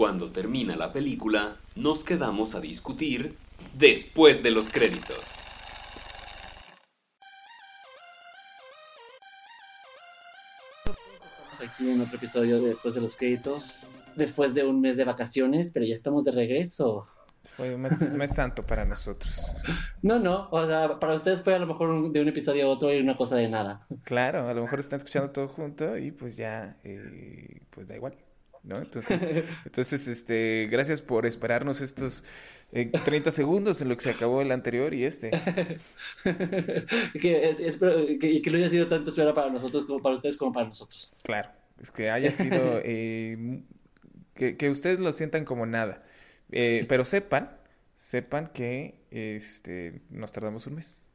Cuando termina la película, nos quedamos a discutir después de los créditos. Estamos aquí en otro episodio de después de los créditos, después de un mes de vacaciones, pero ya estamos de regreso. Fue un mes, un mes santo para nosotros. No, no, o sea, para ustedes fue a lo mejor un- de un episodio a otro y una cosa de nada. Claro, a lo mejor están escuchando todo junto y pues ya, eh, pues da igual, ¿no? Entonces, entonces, este, gracias por esperarnos estos eh, 30 segundos en lo que se acabó el anterior y este. que, es- espero que, y que no haya sido tanto espera para nosotros como para ustedes como para nosotros. Claro, es que haya sido, eh, que, que ustedes lo sientan como nada. Eh, pero sepan, sepan que este, nos tardamos un mes.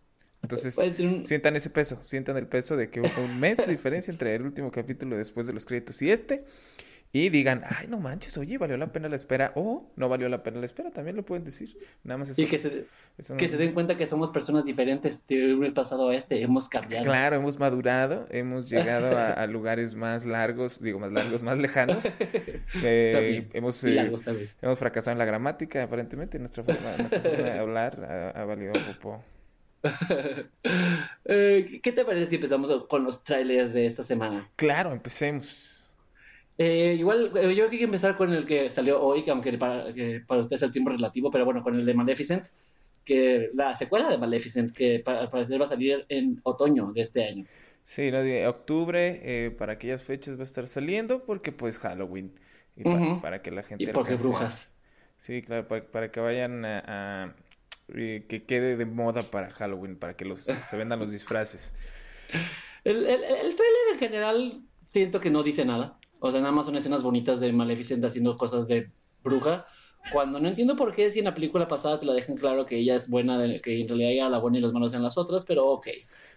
Entonces, un- sientan ese peso, sientan el peso de que hubo un mes de diferencia entre el último capítulo después de los créditos y este. Y digan, ay, no manches, oye, valió la pena la espera. O no valió la pena la espera, también lo pueden decir. Nada más eso. Y que se, eso que no- se den cuenta que somos personas diferentes de un pasado a este, hemos cambiado. Claro, hemos madurado, hemos llegado a, a lugares más largos, digo, más largos, más lejanos. Eh, hemos, eh, hemos fracasado en la gramática, aparentemente. Nuestra forma, nuestra forma de hablar ha, ha valido poco. Eh, ¿qué te parece si empezamos con los trailers de esta semana? Claro, empecemos. Eh, igual, eh, yo creo que hay que empezar con el que salió hoy, que aunque para, que para ustedes es el tiempo relativo, pero bueno, con el de Maleficent, que la secuela de Maleficent, que para, al parecer va a salir en otoño de este año. Sí, de octubre, eh, para aquellas fechas va a estar saliendo porque pues Halloween. Y para que la gente Y porque alcance brujas. Sí, claro, para, para que vayan a, a- que quede de moda para Halloween, para que los se vendan los disfraces. El, el, el trailer en general siento que no dice nada. O sea, nada más son escenas bonitas de Maleficent haciendo cosas de bruja. Cuando no entiendo por qué si en la película pasada te la dejan claro que ella es buena, que en realidad ella la buena y los malos en las otras, pero ok.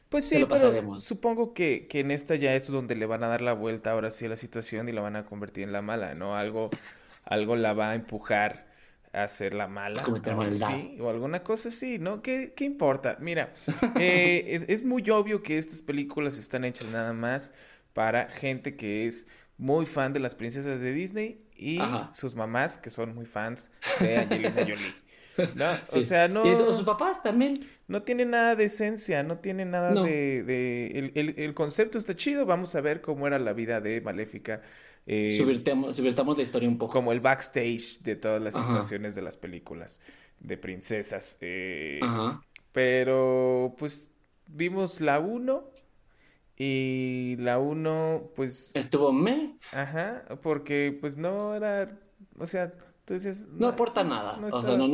Pues sí, lo pero supongo que, que en esta ya es donde le van a dar la vuelta ahora sí a la situación y la van a convertir en la mala, ¿no? Algo, algo la va a empujar a ser la mala, o así, o alguna cosa así, ¿no? ¿Qué, qué importa? Mira, eh, es, es muy obvio que estas películas están hechas nada más para gente que es muy fan de las princesas de Disney y Ajá. sus mamás que son muy fans de Angelina Jolie. ¿No? O sea, no... Y sus papás también. No tiene nada de esencia, no tiene nada No. de... de- el, el- el concepto está chido, vamos a ver cómo era la vida de Maléfica, eh, subvirtamos la historia un poco. como el backstage de todas las Ajá. situaciones de las películas de princesas. eh, Ajá. pero pues vimos la 1 y la 1 pues... Estuvo me, Ajá, porque pues no era... O sea, dices... no aporta nada. no o sea, estaba- no,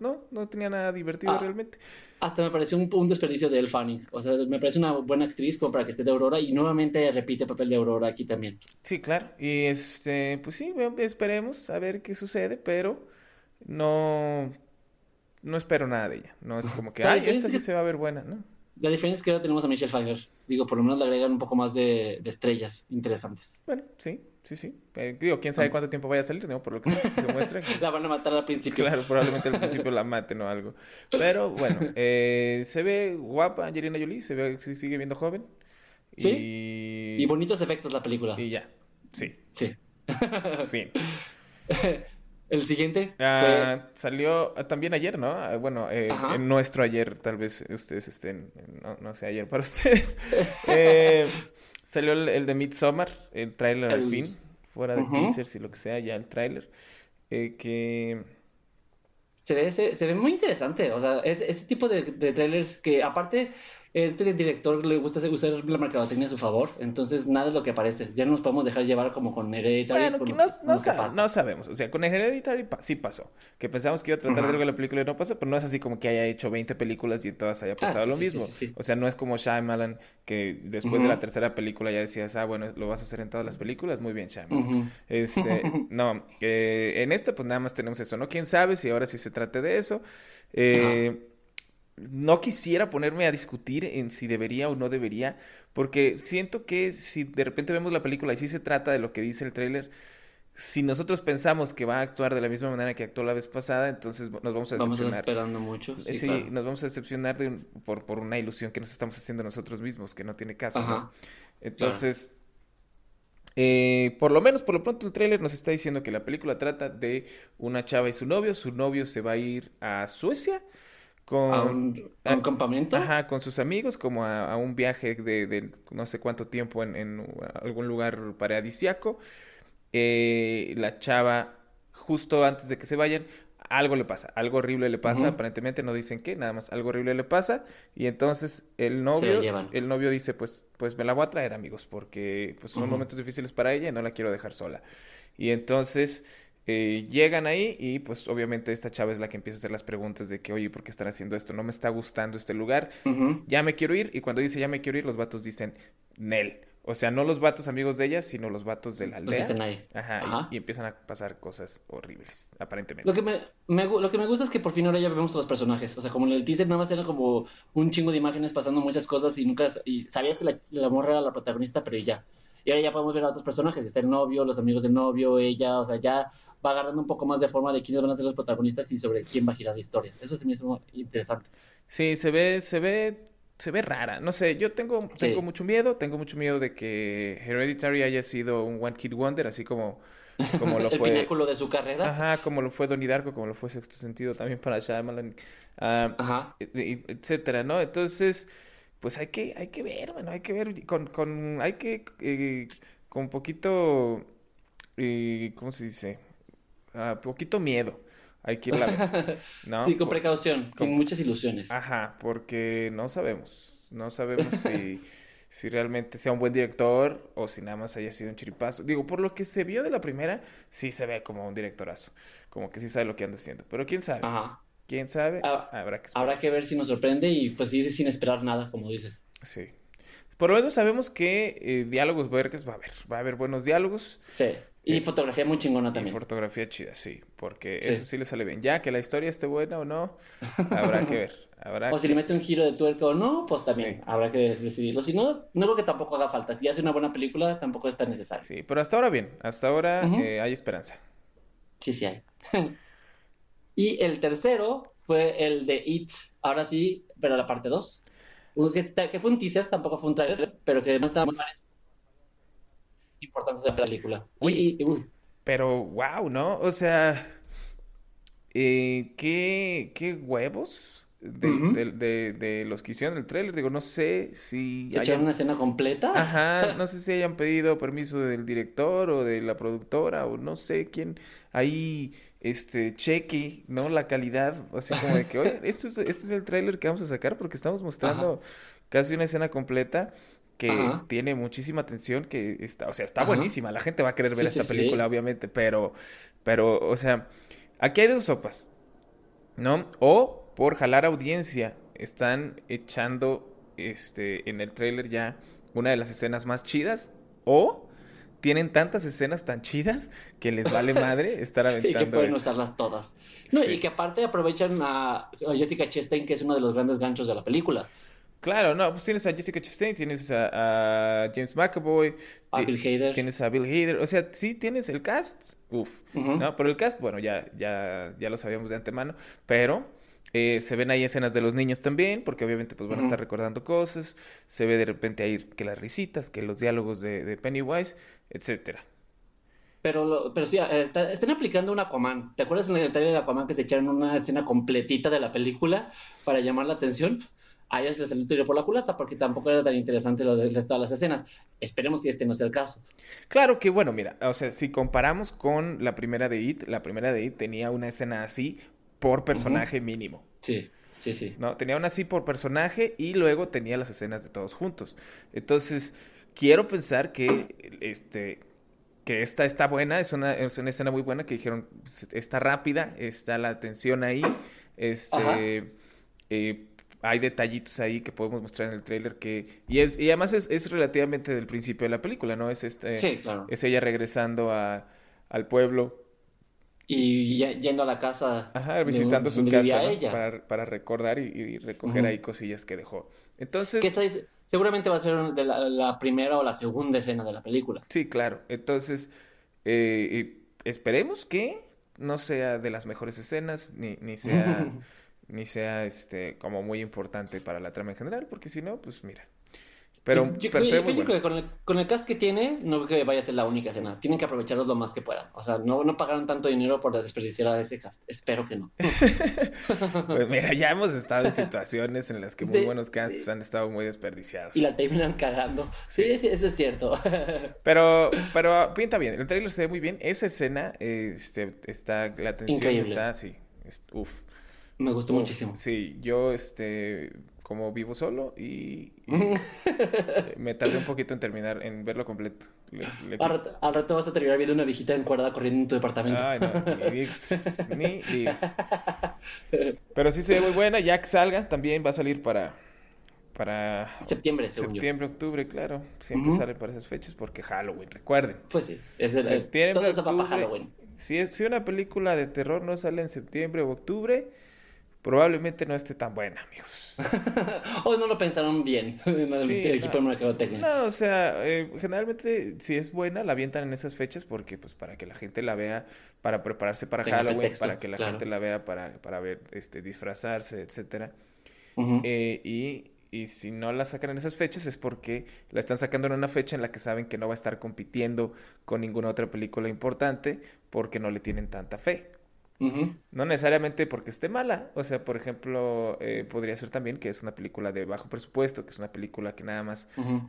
no- no, tenía nada divertido Ah. realmente. hasta me pareció un, un desperdicio de Elle Fanning. O sea, me parece una buena actriz como para que esté de Aurora y nuevamente repite el papel de Aurora aquí también. Sí, claro. Y este, pues sí, esperemos a ver qué sucede, pero no, no espero nada de ella. No es como que, ay, esta sí se va a ver buena, ¿no? La diferencia es que ahora tenemos a Michelle Pfeiffer. Digo, por lo menos le agregan un poco más de, de estrellas interesantes. Bueno, sí, sí, sí. Eh, digo, quién sabe cuánto tiempo vaya a salir, ¿no? Por lo que se, se muestra. que- La van a matar al principio. Claro, probablemente al principio la maten o algo. Pero bueno, eh, se ve guapa Angelina Jolie, se ve, se sigue viendo joven. Sí. Y, Y bonitos efectos la película. y ya, sí, Sí. fin. El siguiente fue... Ah, salió ah, también ayer, ¿no? Ah, Bueno, eh, en nuestro ayer, tal vez ustedes estén, no, no sé, ayer para ustedes. Eh, salió el, el de Midsommar, el tráiler al El- fin, fuera de teasers y lo que sea, ya el tráiler. eh, que Se ve, se, se ve muy interesante, o sea, es ese tipo de, de trailers que aparte este director le gusta usar la mercadotecnia a su favor, entonces nada es lo que aparece, ya no nos podemos dejar llevar como con Hereditary, Bueno, con que lo- no, no que no sabemos. O sea, con Hereditary pa- sí pasó. Que pensamos que iba a tratar de algo de la película y no pasó, pero no es así como que haya hecho 20 películas y en todas haya pasado Ah, sí, lo sí, mismo. sí. O sea, no es como Shyamalan, que después de la tercera película ya decías, ah, bueno, lo vas a hacer en todas las películas. Muy bien, Shyamalan. Este, no, eh, en esta pues nada más tenemos eso, ¿no? ¿Quién sabe si ahora sí se trate de eso? Eh, no quisiera ponerme a discutir en si debería o no debería, porque siento que si de repente vemos la película y sí se trata de lo que dice el tráiler, si nosotros pensamos que va a actuar de la misma manera que actuó la vez pasada, entonces nos vamos a Vamos decepcionar. esperando mucho, sí, Sí, claro. nos vamos a decepcionar de un- por, por una ilusión que nos estamos haciendo nosotros mismos, que no tiene caso, ¿no? Entonces, Eh, por lo menos, por lo pronto, el tráiler nos está diciendo que la película trata de una chava y su novio. Su novio se va a ir a Suecia con... ¿A un, a un campamento? Ajá, con sus amigos, como a, a un viaje de, de, no sé cuánto tiempo en, en algún lugar paradisiaco. Eh, la chava, justo antes de que se vayan, algo le pasa, algo horrible le pasa, aparentemente no dicen qué, nada más algo horrible le pasa y entonces el novio, el novio dice, pues, pues me la voy a traer amigos, porque pues son momentos difíciles para ella y no la quiero dejar sola. Y entonces eh, llegan ahí y pues obviamente esta chava es la que empieza a hacer las preguntas de que, oye, ¿por qué están haciendo esto? No me está gustando este lugar, ya me quiero ir y cuando dice ya me quiero ir, los vatos dicen, Nel. O sea, no los vatos amigos de ella, sino los vatos de la Los que aldea. Ajá, y- Ajá. Y, empiezan a pasar cosas horribles, aparentemente. Lo que, me, lo que me gusta es que por fin ahora ya vemos a los personajes. O sea, como en el teaser nada más era como un chingo de imágenes pasando muchas cosas y nunca... Y sabías que la, la morra era la protagonista, pero ya. Y ahora ya podemos ver a otros personajes. Está el novio, los amigos del novio, ella. O sea, ya va agarrando un poco más de forma de quiénes van a ser los protagonistas y sobre quién va a girar la historia. Eso se me hizo interesante. Sí, se ve, se ve, se ve rara. No sé, yo tengo, Sí. tengo mucho miedo, tengo mucho miedo de que Hereditary haya sido un One Kid Wonder, así como, como lo el fue. pináculo de su carrera. Ajá, como lo fue Donnie Darko, como lo fue Sexto Sentido también para Shyamalan, ah, Ajá. e- e- etcétera, ¿no? Entonces, pues hay que, hay que ver, bueno, hay que ver con, con, hay que, eh, con poquito, eh, ¿cómo se dice? Poquito miedo, hay que irla a ver, ¿no? Sí, con precaución, con- sin muchas ilusiones. Ajá, porque no sabemos, no sabemos si, si realmente sea un buen director o si nada más haya sido un chiripazo. Digo, por lo que se vio de la primera, sí se ve como un directorazo, como que sí sabe lo que anda haciendo, pero quién sabe, Ajá. quién sabe, Ah, habrá que esperar. Habrá que ver si nos sorprende y pues ir sin esperar nada, como dices. Sí. Por lo menos sabemos que eh, diálogos vergas va a haber, va a haber buenos diálogos Sí. Y Eh, fotografía muy chingona y también. fotografía chida, sí, porque Sí. eso sí le sale bien. Ya que la historia esté buena o no, habrá que ver, habrá O si que- le mete un giro de tuerca o no, pues también Sí. habrá que decidirlo. Si no, no creo que tampoco haga falta. Si hace una buena película, tampoco es tan necesario. Sí, pero hasta ahora bien, hasta ahora Ujú. eh, hay esperanza. Sí, sí hay. y el tercero fue el de It, ahora sí, pero la parte 2. Que, que fue un teaser, tampoco fue un trailer, pero que además estaba muy importantes de la película. Y, uy, Pero, wow, ¿no? O sea, eh, ¿qué, qué huevos de, de- de- de los que hicieron el tráiler? Digo, no sé si se hayan- echaron una escena completa. Ajá, no sé si hayan pedido permiso del director o de la productora o no sé quién ahí este cheque, ¿no? La calidad, así como de que, oye, esto es, este es el tráiler que vamos a sacar porque estamos mostrando casi una escena completa que Ajá. tiene muchísima atención, que está, o sea, está Ajá. buenísima, la gente va a querer ver Sí, esta sí. película, obviamente, pero, pero, o sea, aquí hay dos sopas, ¿no? O por jalar audiencia, están echando este en el tráiler ya una de las escenas más chidas, o tienen tantas escenas tan chidas que les vale madre estar Y que aventando pueden eso. usarlas todas. No, Sí. y que aparte aprovechan a, a Jessica Chastain, que es uno de los grandes ganchos de la película. Claro, no, pues tienes a Jessica Chastain, tienes a, a James McAvoy, A Bill Hader. tienes a Bill Hader, o sea, sí tienes el cast, uff. ¿no? Pero el cast, bueno, ya, ya, ya lo sabíamos de antemano, pero eh, se ven ahí escenas de los niños también, porque obviamente pues van a estar recordando cosas, se ve de repente ahí que las risitas, que los diálogos de, de Pennywise, etcétera. Pero, lo- pero sí, eh, está- están aplicando un Aquaman. ¿Te acuerdas en el trailer de Aquaman que se echaron una escena completita de la película para llamar la atención? A ellos les salió el tiro por la culata porque tampoco era tan interesante lo de todas las escenas. Esperemos que este no sea el caso. Claro que bueno, mira, o sea, si comparamos con la primera de It, la primera de It tenía una escena así por personaje mínimo. Sí, sí, sí. ¿no? Tenía una así por personaje y luego tenía las escenas de todos juntos. Entonces, quiero pensar que este que esta está buena, es una, es una escena muy buena que dijeron, está rápida, está la tensión ahí, este eh, hay detallitos ahí que podemos mostrar en el tráiler que y es y además es, es relativamente del principio de la película, ¿no? Es este Sí, claro. es ella regresando a, al pueblo Y yendo a la casa Ajá, de- visitando su donde casa, ¿no? ella. Para, para recordar y, y recoger ahí cosillas que dejó. Entonces, seguramente va a ser de la, la primera o la segunda escena de la película. sí, claro. Entonces, eh, eh, esperemos que no sea de las mejores escenas, ni, ni sea, ni sea este, como muy importante para la trama en general, porque si no, pues mira. Pero, yo, pero yo- se ve yo muy pienso bueno. que con el, con el cast que tiene, no creo que vaya a ser la única escena. Tienen que aprovecharlos lo más que puedan. O sea, no, no pagaron tanto dinero por desperdiciar a ese cast. Espero que no. Pues mira, ya hemos estado en situaciones en las que muy buenos casts han estado muy desperdiciados. Y la terminan cagando. Sí, sí, eso es cierto. Pero, pero pinta bien. El trailer se ve muy bien. Esa escena, este, está, la tensión Increíble. está, sí, es- uf. Me gustó Uf, muchísimo. Sí, yo, este, como vivo solo y, y, me tardé un poquito en terminar, en verlo completo. Le- le- Al rato, al rato vas a terminar viendo una viejita encuerda corriendo en tu departamento. Ay, no, ni digas, ni digas. Pero sí se ve muy buena, ya que salga, también va a salir para, para Septiembre, según yo. septiembre, octubre, claro. Siempre sale para esas fechas porque Halloween, recuerden. Pues sí, es el- Septiembre, todo eso va para. Halloween. Si, es, si una película de terror no sale en septiembre o octubre, probablemente no esté tan buena, amigos. o no lo pensaron bien en el Sí, equipo de no. No, o sea, eh, generalmente si es buena la avientan en esas fechas porque pues para que la gente la vea, para prepararse para Halloween, pretexto, para que la claro. gente la vea para, para ver, este, disfrazarse, etcétera. Eh, y, y si no la sacan en esas fechas es porque la están sacando en una fecha en la que saben que no va a estar compitiendo con ninguna otra película importante porque no le tienen tanta fe. No necesariamente porque esté mala. O sea, por ejemplo, eh, podría ser también que es una película de bajo presupuesto, que es una película que nada más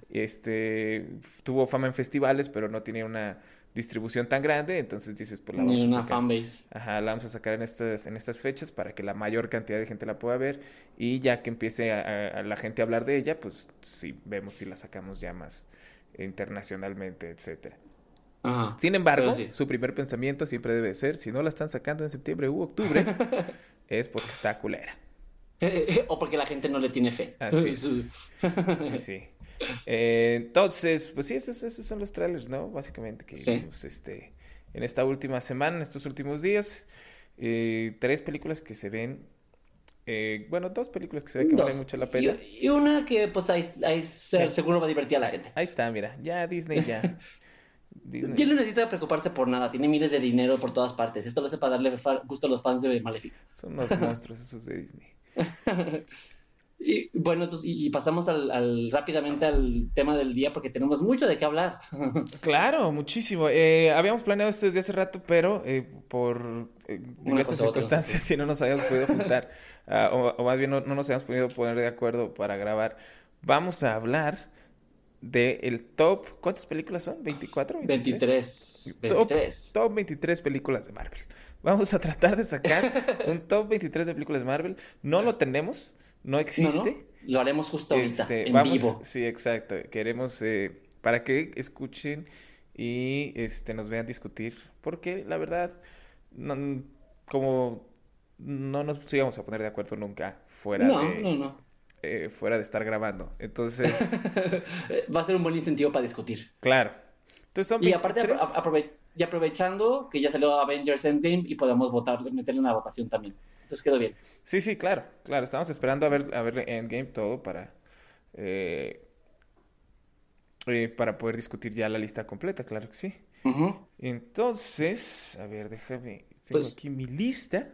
este, tuvo fama en festivales, pero no tenía una distribución tan grande. Entonces dices, pues la Ni vamos a sacar. fanbase. Ajá, la vamos a sacar en estas, en estas fechas para que la mayor cantidad de gente la pueda ver y ya que empiece a, a- a la gente a hablar de ella, pues sí, vemos si la sacamos ya más internacionalmente, etcétera. Ajá. Sin embargo, sí. su primer pensamiento siempre debe ser, si no la están sacando en septiembre u octubre, es porque está culera. o porque la gente no le tiene fe. Así es. Sí, sí. Eh, entonces, pues sí, esos, esos son los trailers, ¿no? Básicamente que Sí. vimos este, en esta última semana, en estos últimos días. Eh, tres películas que se ven, eh, bueno, dos películas que se ve que Dos. valen mucho la pena. Y, y una que pues ahí, ahí Sí. seguro va a divertir a la gente. Ahí está, mira, ya Disney ya. Disney. Ya no necesita preocuparse por nada, tiene miles de dinero por todas partes. Esto lo hace para darle gusto a los fans de Maléfica. Son unos monstruos esos de Disney. Y bueno, entonces, y, pasamos al, al- rápidamente al tema del día porque tenemos mucho de qué hablar. Claro, muchísimo. Eh, habíamos planeado esto desde hace rato, pero eh, por eh, diversas circunstancias, si no nos habíamos podido juntar, ah, o, o más bien no, no nos habíamos podido poner de acuerdo para grabar, vamos a hablar de el top. ¿Cuántas películas son? ¿24? 23. Top, 23. top 23 películas de Marvel. Vamos a tratar de sacar un top 23 de películas de Marvel. No lo tenemos, no No, existe. no, Lo haremos justo ahorita, Este, en vamos, vivo. sí, exacto. Queremos eh, para que escuchen y este nos vean discutir, porque la verdad, no- como no nos íbamos a poner de acuerdo nunca fuera No, de no, no. Eh, fuera de estar grabando. Entonces, Va a ser un buen incentivo para discutir. claro. Entonces son Y aparte, 23. apro- aprove- y aprovechando que ya salió Avengers Endgame y podemos votar, meterle una votación también. Entonces quedó bien. Sí, sí, claro, claro. Estamos esperando a ver a ver Endgame todo para eh, eh, para poder discutir ya la lista completa, claro que sí. Entonces, a ver, déjame. Tengo Pues- aquí mi lista.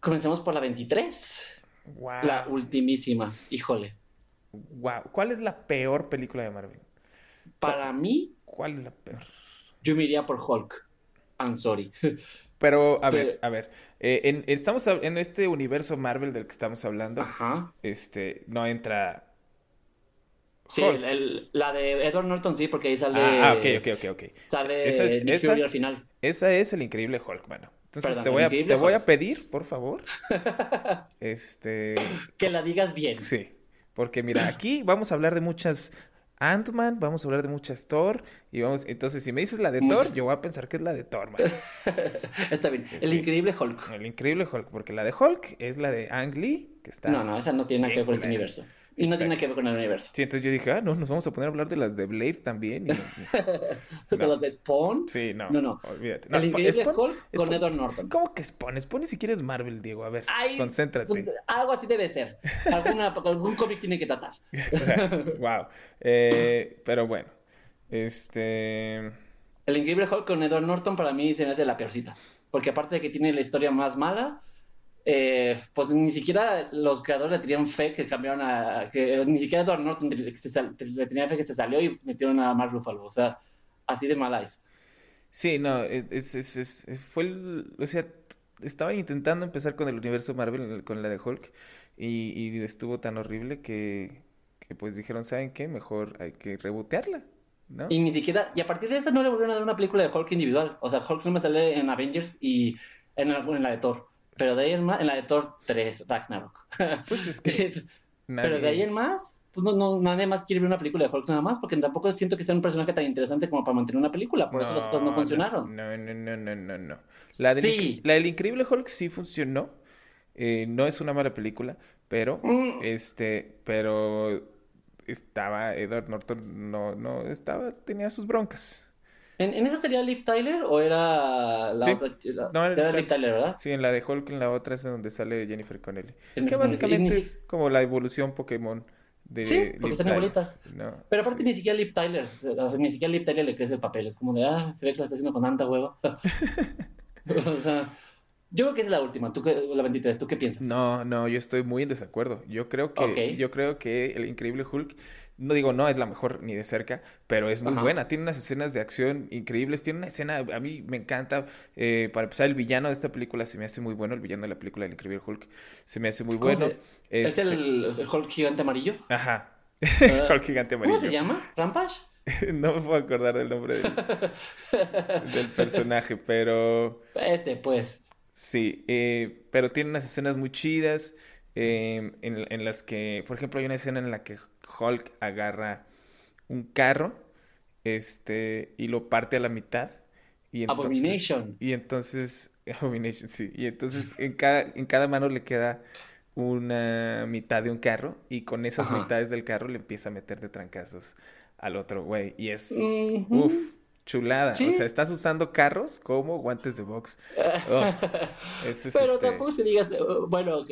Comencemos por la 23. Wow. La ultimísima. Híjole. Wow. ¿Cuál es la peor película de Marvel? Para mí, ¿Cuál es la peor? yo me iría por Hulk. I'm sorry. Pero, a ver, a ver. eh, en, estamos en este universo Marvel del que estamos hablando. Ajá. Este, no entra. Sí, Hulk. el- el- la de Edward Norton sí, porque ahí sale. Ah, ah, ok, ok, ok, ok. Sale Esa es- Nick esa- Fury al final. Esa es el increíble Hulk, mano. Entonces Perdón, te voy a, te voy a pedir, por favor. Este, Que la digas bien. sí. Porque mira, aquí vamos a hablar de muchas Ant-Man, vamos a hablar de muchas Thor. Y vamos, entonces, si me dices la de Muchas. Thor, yo voy a pensar que es la de Thor, man. Está bien. El Sí. increíble Hulk. El increíble Hulk, porque la de Hulk es la de Ang Lee, que está. No, no, esa no tiene nada que ver con este universo. Y no tiene nada que ver con el universo. Sí, entonces yo dije, ah, no, nos vamos a poner a hablar de las de Blade también. y- ¿De los de Spawn? Sí, no. No, no. Olvídate. No, el Spa- increíble Spawn- Hulk con Edward Norton. ¿Cómo que Spawn? Spawn ni siquiera es Marvel, Diego. A ver, Ay, concéntrate. pues, algo así debe ser. Alguna, algún cómic tiene que tratar. wow. Eh, pero bueno, este. El increíble Hulk con Edward Norton para mí se me hace la peorcita. Porque aparte de que tiene la historia más mala, eh, pues ni siquiera los creadores le tenían fe que cambiaron a, que ni siquiera Edward Norton le, le tenía fe que se salió y metieron a Mark Ruffalo, o sea, así de mala es. Sí, no, es, es, es, fue el, o sea, estaban intentando empezar con el universo Marvel, con la de Hulk, y, y estuvo tan horrible que, que pues dijeron, ¿saben qué? Mejor hay que rebotearla. ¿No? Y ni siquiera, y a partir de eso no le volvieron a dar una película de Hulk individual. O sea, Hulk no me sale en Avengers y en, en la de Thor. Pero de ahí en más, en la de Thor 3, Ragnarok. Pues es que. Pero de ahí en más, pues no, no, nadie más quiere ver una película de Hulk nada más, porque tampoco siento que sea un personaje tan interesante como para mantener una película. Por eso las cosas no funcionaron. No, no, no, no, no, no. La del, la del Increíble Hulk sí funcionó. Eh, no es una mala película, pero, mm. este, pero estaba, Edward Norton no, no estaba, tenía sus broncas. ¿En, ¿En, esa sería Liv Tyler o era la otra? no, era Liv Tyler, ¿verdad? Sí, en la de Hulk, en la otra es donde sale Jennifer Connelly. que básicamente es como la evolución Pokémon de Sí, porque están igualitas. No, Pero aparte ni siquiera Liv Tyler, o sea, ni siquiera Liv Tyler le crece el papel. Es como de, ah, se ve que la está haciendo con tanta hueva. o sea... Yo creo que es la última, tú la 23, ¿tú qué piensas? No, no, yo estoy muy en desacuerdo. Yo creo que, yo creo que el Increíble Hulk, no digo no es la mejor ni de cerca, pero es muy buena. Tiene unas escenas de acción increíbles. Tiene una escena, a mí me encanta. Eh, para empezar, el villano de esta película se me hace muy bueno. El villano de la película El Increíble Hulk se me hace muy bueno. ¿Es el, este el, Hulk gigante amarillo? Ajá. Uh, Hulk gigante amarillo. ¿Cómo se llama? ¿Rampage? no me puedo acordar del nombre del, del personaje, pero. Ese, pues. Sí, eh, pero tiene unas escenas muy chidas eh, en, las que, por ejemplo, hay una escena en la que Hulk agarra un carro este, y lo parte a la mitad. Y entonces, Abomination. Y entonces, Abomination, sí. Y entonces en cada, en cada mano le queda una mitad de un carro y con esas mitades del carro le empieza a meter de trancazos al otro güey. Y es, uff, chulada. O sea, estás usando carros como guantes de box. pero este tampoco se digas, oh, bueno, ok,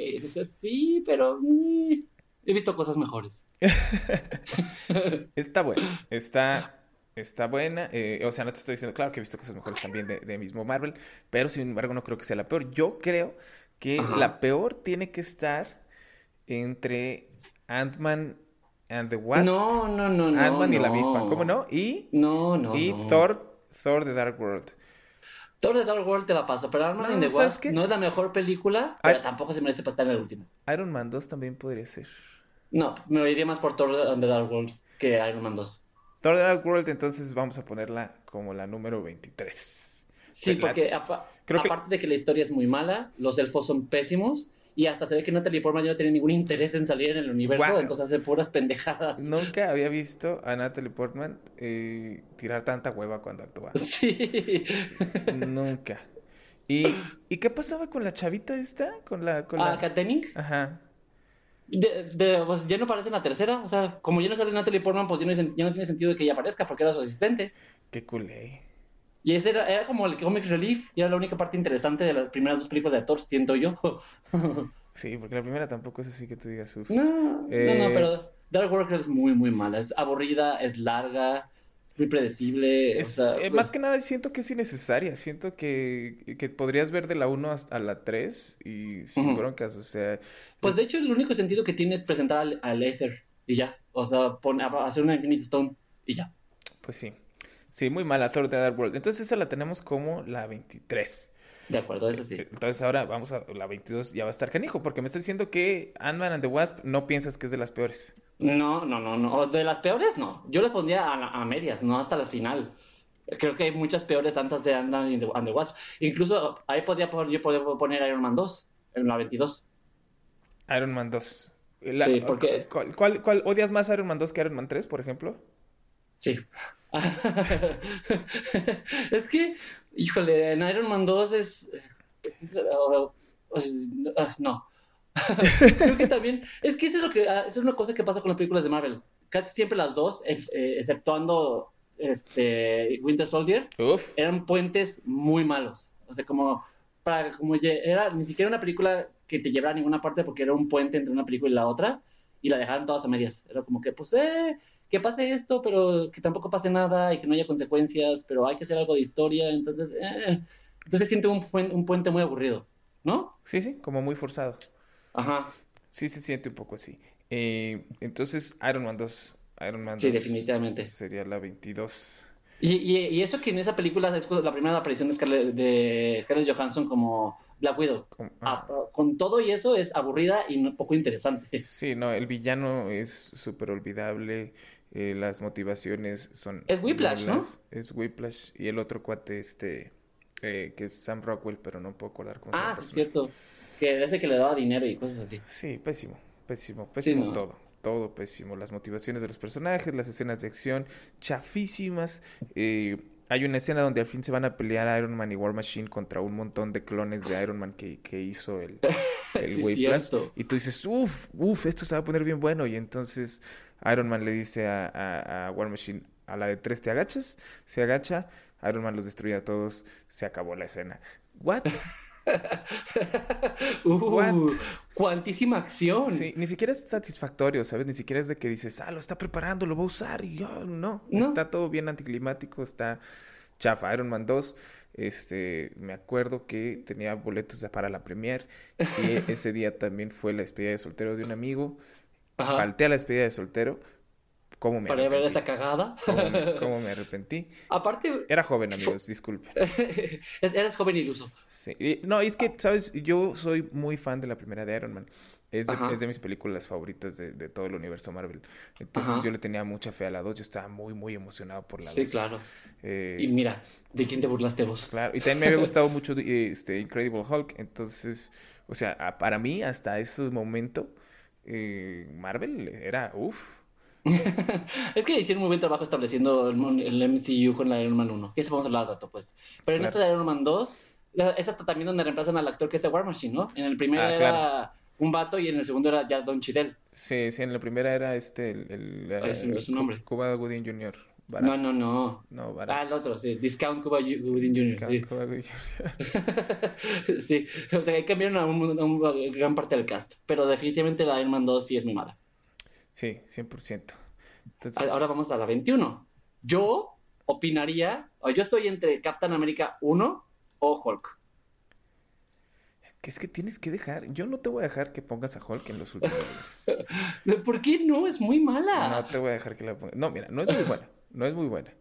sí, pero mm, he visto cosas mejores. está buena, está, está buena. Eh, o sea, no te estoy diciendo, claro que he visto cosas mejores también de, mismo Marvel, pero sin embargo no creo que sea la peor. Yo creo que la peor tiene que estar entre Ant-Man and the Wasp. No, no, no, no. Ant-Man y la avispa, ¿cómo no? Y. No, no. Y Thor, Thor The Dark World. Thor The Dark World te la paso, pero Ant-Man and the Wasp no es la mejor película, pero tampoco se merece para estar en el último. Iron Man 2 también podría ser. No, me iría más por Thor and the Dark World que Iron Man 2. Thor The Dark World, entonces vamos a ponerla como la número 23. Sí, porque aparte de que la historia es muy mala, los elfos son pésimos y hasta se ve que Natalie Portman ya no tiene ningún interés en salir en el universo, entonces hace puras pendejadas. Nunca había visto a Natalie Portman eh, tirar tanta hueva cuando actuaba. Sí. Nunca. ¿Y, ¿Y qué pasaba con la chavita esta? Con la... Con ¿Ah, la... Ajá. De, pues ya no aparece en la tercera, o sea, como ya no sale Natalie Portman, pues ya no, ya no tiene sentido de que ella aparezca porque era su asistente. Qué culé. Y ese era, era, como el comic relief, y era la única parte interesante de las primeras dos películas de Thor, siento yo. sí, porque la primera tampoco es así que tú digas, uff. No, no, no, eh, pero Dark World es muy, muy mala. Es aburrida, es larga, muy predecible. Es, eh, más que nada siento que es innecesaria. Siento que, que podrías ver de la 1 hasta la 3 y sin broncas, o sea... Pues de hecho el único sentido que tiene es presentar al, al Ether y ya. O sea, hacer una Infinite Stone y ya. Pues sí. Sí, muy mala Thor de Dark World. Entonces esa la tenemos como la 23. De acuerdo, eso sí. Entonces ahora vamos a la 22, ya va a estar canijo, porque me está diciendo que Ant-Man and the Wasp no piensas que es de las peores. No, no, no, no. De las peores no. Yo las pondría a, medias, no hasta la final. Creo que hay muchas peores antes de Ant-Man and the Wasp. Incluso ahí podría yo podría poner Iron Man 2 en la 22. Iron Man 2. sí, porque... ¿cuál, cuál, odias más Iron Man 2 que Iron Man 3, por ejemplo? Sí. es que, híjole, en Iron Man 2 es... No. Creo que también... Es que eso es, lo que, es una cosa que pasa con las películas de Marvel. Casi siempre las dos, eh, exceptuando este, Winter Soldier, eran puentes muy malos. O sea, como... Para, como era ni siquiera una película que te llevara a ninguna parte porque era un puente entre una película y la otra y la dejaron todas a medias. Era como que, pues, eh, que pase esto, pero que tampoco pase nada y que no haya consecuencias, pero hay que hacer algo de historia, entonces, eh, entonces siento un, un puente muy aburrido. ¿no? Sí, sí, como muy forzado. Ajá. Sí, se siente un poco así. Eh, entonces, Iron Man 2. Iron Man Sí, 2 definitivamente. Sería la 22. Y, y, y eso que en esa película es la primera aparición de Scarlett, de Scarlett Johansson como Black Widow. Como- Ah, con todo y eso es aburrida y no- poco interesante. Sí, no, el villano es súper olvidable. Eh, las motivaciones son. Es Whiplash, ¿no? Es Whiplash. Y el otro cuate, este. eh, que es Sam Rockwell, pero no puedo acordar cómo Ah, sí, cierto. Que ese que le daba dinero y cosas así. Sí, pésimo, pésimo, pésimo todo, todo pésimo. Las motivaciones de los personajes, las escenas de acción, chafísimas. eh, hay una escena donde al fin se van a pelear Iron Man y War Machine contra un montón de clones de Iron Man que, que hizo el, el Sí, Whiplash. cierto. Y tú dices, uff, uff, esto se va a poner bien bueno. Y entonces Iron Man le dice a, a- a War Machine, a la de tres te agachas, se agacha, Iron Man los destruye a todos, se acabó la escena. ¿What? Uh, What? cuantísima acción. Sí, ni siquiera es satisfactorio, ¿sabes? Ni siquiera es de que dices, ah, lo está preparando, lo va a usar y yo, no. No. Está todo bien anticlimático, está chafa. Iron Man 2, este, me acuerdo que tenía boletos para la premier y ese día también fue la despedida de soltero de un amigo. Ajá. Falté a la despedida de soltero. ¿Cómo me Para ver arrepentí? esa cagada. ¿Cómo me, cómo me arrepentí? Aparte, Era joven, amigos, disculpe. eres joven iluso. Sí. Y- no, es que, ¿sabes? Yo soy muy fan de la primera de Iron Man. Es de, Ajá. es de mis películas favoritas de, de todo el universo Marvel. Entonces Ajá. yo le tenía mucha fe a la 2. Yo estaba muy, muy emocionado por la 2. Sí, claro. Eh, Y mira, ¿de quién te burlaste vos? claro. Y también me había gustado mucho este Incredible Hulk. Entonces, o sea, para mí, hasta ese momento, eh, Marvel era, uff. Es que hicieron muy buen trabajo estableciendo el, el MCU con la Iron Man 1. Que eso vamos a hablar al rato, pues. Pero en Claro. esta de Iron Man 2, la- es hasta también donde reemplazan al actor que es de War Machine, ¿no? En el primero Ah, era un vato y en el segundo era ya Don Chidel. Sí, sí, en la primera era este, el... el, es su nombre. Cuba Gooding Jr. No, Barato. no, no. No, Ah, barato. el otro, sí. Discount Cuba Gooding Jr. Sí. Cuba Gooding Jr. sí. O sea, ahí cambiaron a, un- a una gran parte del cast. Pero definitivamente la Iron Man 2 sí es muy mala. Sí, 100%. Entonces, Ahora vamos a la 21. Yo opinaría, o yo estoy entre Captain America 1 o Hulk. que es que tienes que dejar. Yo no te voy a dejar que pongas a Hulk en los últimos. ¿Por qué no? Es muy mala. No te voy a dejar que la pongas. No, mira, no es muy buena. No es muy buena.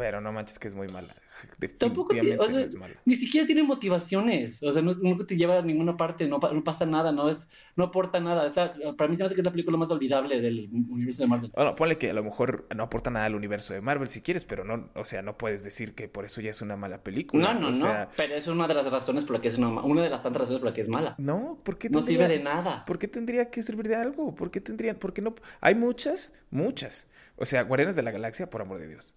Pero no manches que es muy mala. Tampoco te- Definitivamente o sea, no es mala. Ni siquiera tiene motivaciones. O sea, no, nunca te lleva a ninguna parte, no, pa- no pasa nada, no es, no aporta nada. O sea, para mí se me hace que es la película más olvidable del universo de Marvel. Bueno, ponle que a lo mejor no aporta nada al universo de Marvel si quieres, pero no, o sea, no puedes decir que por eso ya es una mala película. No, no, o no. Pero es una de las razones por la que es una, una de las tantas razones por la que es mala. no, ¿por qué No tendría- sirve de nada. ¿Por qué tendría que servir de algo? ¿Por qué tendrían? ¿Por qué no? Hay muchas, muchas. O sea, Guardianes de la Galaxia, por amor de Dios.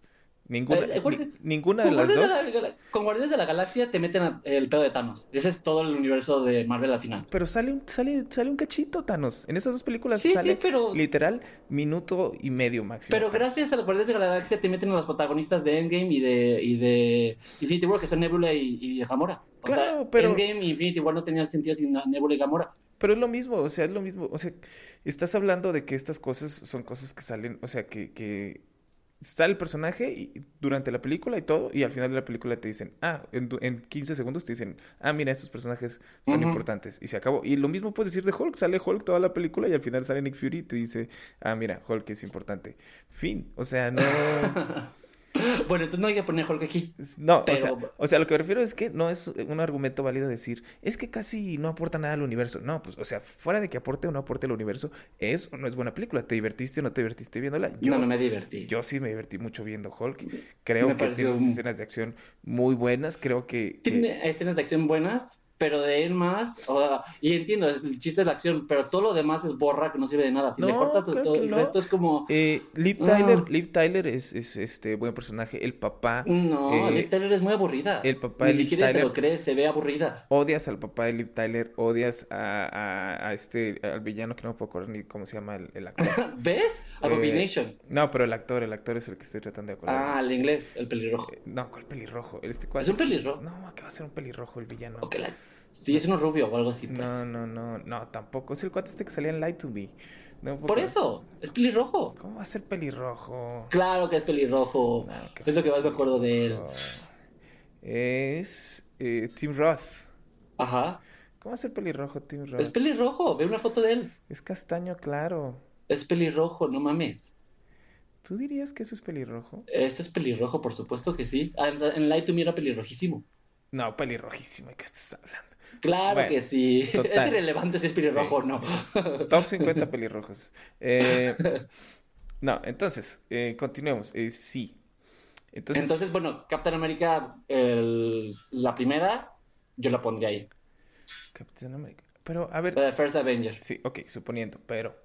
Ninguna, El- el Guardi- ni- ninguna de las dos. Guardianes de la- con Guardianes de la Galaxia te meten a- el pedo de Thanos. Ese es todo el universo de Marvel al final. Pero sale un, sale, sale un cachito, Thanos. En esas dos películas Sí, sí, sale pero- literal minuto y medio máximo. Pero Thanos. gracias a los Guardianes de la Galaxia te meten a los protagonistas de Endgame y de, y de Infinity War, que son Nebula y, y Gamora. O Claro, sea, pero- Endgame y Infinity War no tenían sentido sin Nebula y Gamora. Pero es lo mismo, o sea, es lo mismo. O sea, estás hablando de que estas cosas son cosas que salen, o sea, que, que sale el personaje y, durante la película y todo, y al final de la película te dicen, ah, en, en 15 segundos te dicen, ah, mira, estos personajes son importantes, y se acabó. Y lo mismo puedes decir de Hulk, sale Hulk toda la película y al final sale Nick Fury y te dice, ah, mira, Hulk es importante. Fin, o sea, no... bueno, entonces no hay que poner Hulk aquí. No, o sea, o sea, lo que me refiero es que no es un argumento válido decir, es que casi no aporta nada al universo. No, pues, o sea, fuera de que aporte o no aporte al universo, es o no es buena película. ¿Te divertiste o no te divertiste viéndola? Yo, no, no me divertí. yo sí me divertí mucho viendo Hulk. Creo Me que tiene un- escenas de acción muy buenas. Creo que, que- Tiene escenas de acción buenas, pero de él más. o sea, y entiendo, es el chiste de la acción, pero todo lo demás es borra que no sirve de nada. Si le cortas todo, que el no. resto es como. eh, Liv Tyler, Ah. Liv Tyler es, es este buen personaje. El papá, No, eh, Liv Tyler es muy aburrida. el papá Ni de Liv siquiera se Tyler- lo cree, se ve aburrida. odias al papá de Liv Tyler, odias a, a- a este, al villano que no me puedo acordar ni cómo se llama el, el actor. ¿Ves? Abomination. No, pero el actor, el actor es el que estoy tratando de acordar. ah, el inglés, el pelirrojo. Eh, No, ¿cuál pelirrojo? Este, ¿cuál ¿Es un pelirrojo? No, que va a ser un pelirrojo el villano. O que la- Sí, es uno rubio o algo así. Pues. No, no, no, no, tampoco. Es el cuate este que salía en Light to Me. No, Por eso, es pelirrojo. ¿Cómo va a ser pelirrojo? Claro que es pelirrojo. No, ¿qué va es a lo que ser más me acuerdo de él. Es eh, Tim Roth. Ajá. ¿Cómo es el pelirrojo, Tim Roth? Es pelirrojo, ve una foto de él. Es castaño claro. Es pelirrojo, no mames. ¿Tú dirías que eso es pelirrojo? Eso es pelirrojo, por supuesto que sí. Ah, En Light to Me era pelirrojísimo. No, pelirrojísimo, ¿de qué estás hablando? Claro Bueno, que sí. total. Es irrelevante si es pelirrojo o no. Top 50 pelirrojos. Eh, no, entonces, eh, continuemos. Eh, sí. Entonces, Entonces, bueno, Captain America, el- la primera, yo la pondría ahí. Capitán América. Pero, a ver, La de First Avenger. sí, ok, suponiendo, pero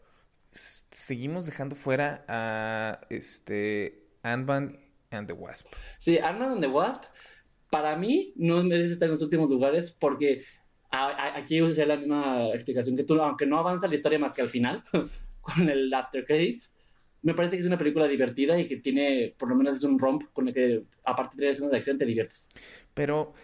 seguimos dejando fuera a este Ant-Man and the Wasp. Sí, Ant-Man and the Wasp, para mí, no merece estar en los últimos lugares porque a- a- aquí usé la misma explicación que tú, aunque no avanza la historia más que al final, con el After Credits. Me parece que es una película divertida y que tiene, por lo menos es un romp con el que, aparte de escenas de acción, te diviertes. Pero,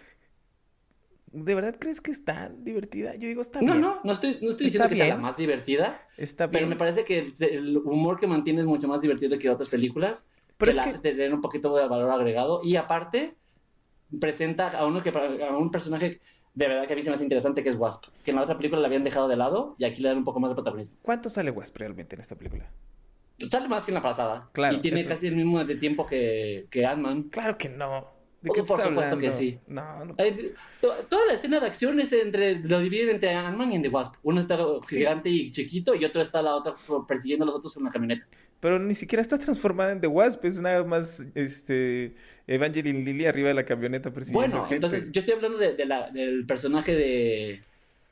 ¿de verdad crees que está divertida? Yo digo, está No, bien. no, no estoy, no estoy diciendo que sea la bien. más divertida, Está pero bien. me parece que el, el humor que mantiene es mucho más divertido que otras películas. Pero que es la que- hace tener un poquito de valor agregado y aparte presenta a uno que a un personaje de verdad que a mí se me hace interesante que es Wasp, que en la otra película le habían dejado de lado y aquí le dan un poco más de protagonismo. ¿Cuánto sale Wasp realmente en esta película? Sale más que en la pasada Claro, y tiene eso- casi el mismo de tiempo que, que Ant-Man. Claro que no. ¿De Por qué estás supuesto que sí. No, no. Hay- to- Toda la escena de acción es entre, lo dividen entre Ant-Man y The Wasp. Uno está Sí. gigante y chiquito y otro está la otra persiguiendo a los otros con una camioneta. Pero ni siquiera está transformada en The Wasp, es nada más este Evangeline Lilly arriba de la camioneta persiguiendo Bueno, gente. entonces yo estoy hablando de, de la- del personaje de,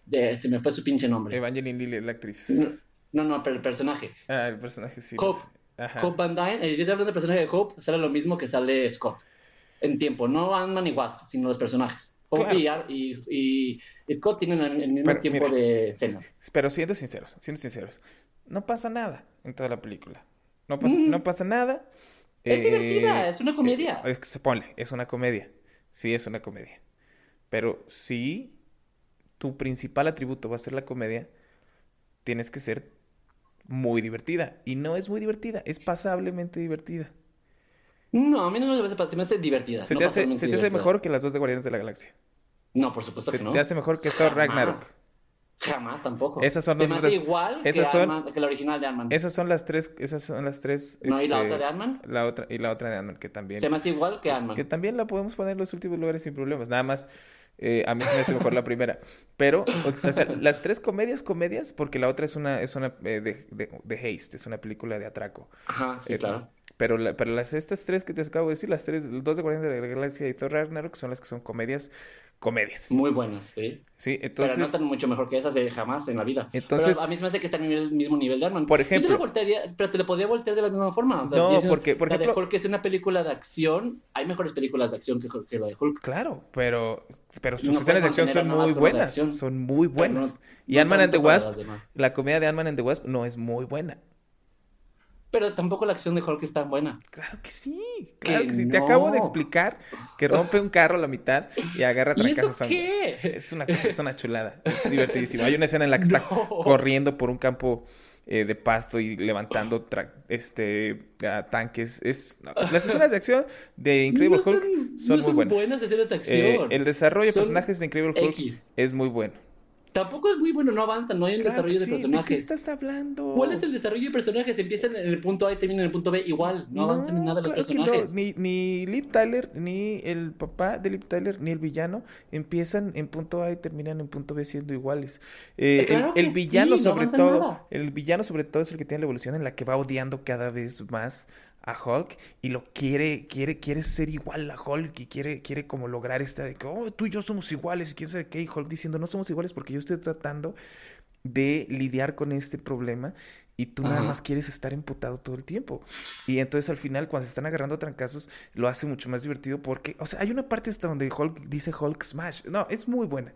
de... Se me fue su pinche nombre. Evangeline Lilly, la actriz. No, no, pero el personaje. Ah, el personaje sí. Hope. Hope Van Dyne, eh, yo estoy hablando del personaje de Hope, sale lo mismo que sale Scott. En tiempo, no Ant-Man y Wasp, sino los personajes. Claro. y Scott tienen el, mismo Pero, tiempo mira, de escenas. Pero siendo sinceros, siendo sinceros, no pasa nada en toda la película. No pasa, Mm. no pasa nada. Es divertida, es una comedia. eh, es- ponle, es una comedia. Sí, es una comedia. Pero si tu principal atributo va a ser la comedia, tienes que ser muy divertida. Y no es muy divertida, es pasablemente divertida. No, a mí no me se me hace divertida. Se no te hace, pasablemente se te hace mejor que las dos de Guardianes de la Galaxia. No, por supuesto Se que no. te hace mejor que Thor. Ragnarok. Jamás tampoco. Esas son se las me hace otras- igual esas que, son- que la original de Ant-Man. Esas son las tres, esas son las tres. ¿No? ¿Y la este, otra de Ant-Man? La otra, y la otra de Ant-Man, que también. Se me hace igual que Ant-Man. Que también la podemos poner en los últimos lugares sin problemas. Nada más, eh, a mí se me hace mejor la primera. Pero, o sea, las tres comedias, comedias, porque la otra es una, es una eh, de, de, de Haste, es una película de atraco. Ajá, sí, Eh, claro. Pero, la- pero las, estas tres que te acabo de decir, las tres, dos de Guardianes de la Galaxia y Thor Ragnarok, son las que son comedias, comedias. Muy buenas, sí. Sí, Pero entonces. no están mucho mejor que esas de jamás en la vida. Entonces- pero a mí se me hace que están en el mismo nivel de Ant-Man. Por Yo te ejemplo- lo voltearía, pero te lo podría voltear de la misma forma. O sea, No, si porque, por la de ejemplo- Hulk es una película de acción. Hay mejores películas de acción que, que la de Hulk. Claro, pero, pero sus No escenas de acción son muy buenas. Son muy buenas. no- y no Ant-Man and the Wasp, la comedia de Ant-Man and the Wasp no es muy buena. Pero tampoco la acción de Hulk es tan buena. Claro que sí, claro Que que sí. Te acabo de explicar que rompe un carro a la mitad y agarra ¿Y eso trancazos a un- qué? Es una cosa, es una chulada. Es divertidísimo. Hay una escena en la que está corriendo por un campo eh, de pasto y levantando tra- este tanques. Es, no, las escenas de acción de Incredible No Hulk son, no muy buenas. escenas de Eh, acción. el desarrollo de Son personajes de Incredible Hulk X. es muy bueno. Tampoco es muy bueno, no avanzan, no hay un Claro desarrollo de sí, ¿De qué personajes. estás hablando? ¿Cuál es el desarrollo de personajes? Empiezan en el punto A y terminan en el punto B igual. No, avanzan en nada los claro no. personajes. Ni, ni Liv Tyler, ni el papá de Liv Tyler, ni el villano empiezan en punto A y terminan en punto B siendo iguales. Eh, Eh, claro el, villano sí, no sobre todo, nada. el villano sobre todo es el que tiene la evolución en la que va odiando cada vez más a Hulk y lo quiere, quiere, quiere ser igual a Hulk y quiere, quiere como lograr esta de que oh, tú y yo somos iguales y quién sabe qué, y Hulk diciendo no somos iguales porque yo estoy tratando de lidiar con este problema y tú nada más quieres estar emputado todo el tiempo. Y entonces al final cuando se están agarrando a trancazos lo hace mucho más divertido porque, o sea, hay una parte hasta donde Hulk dice Hulk Smash. No, es muy buena.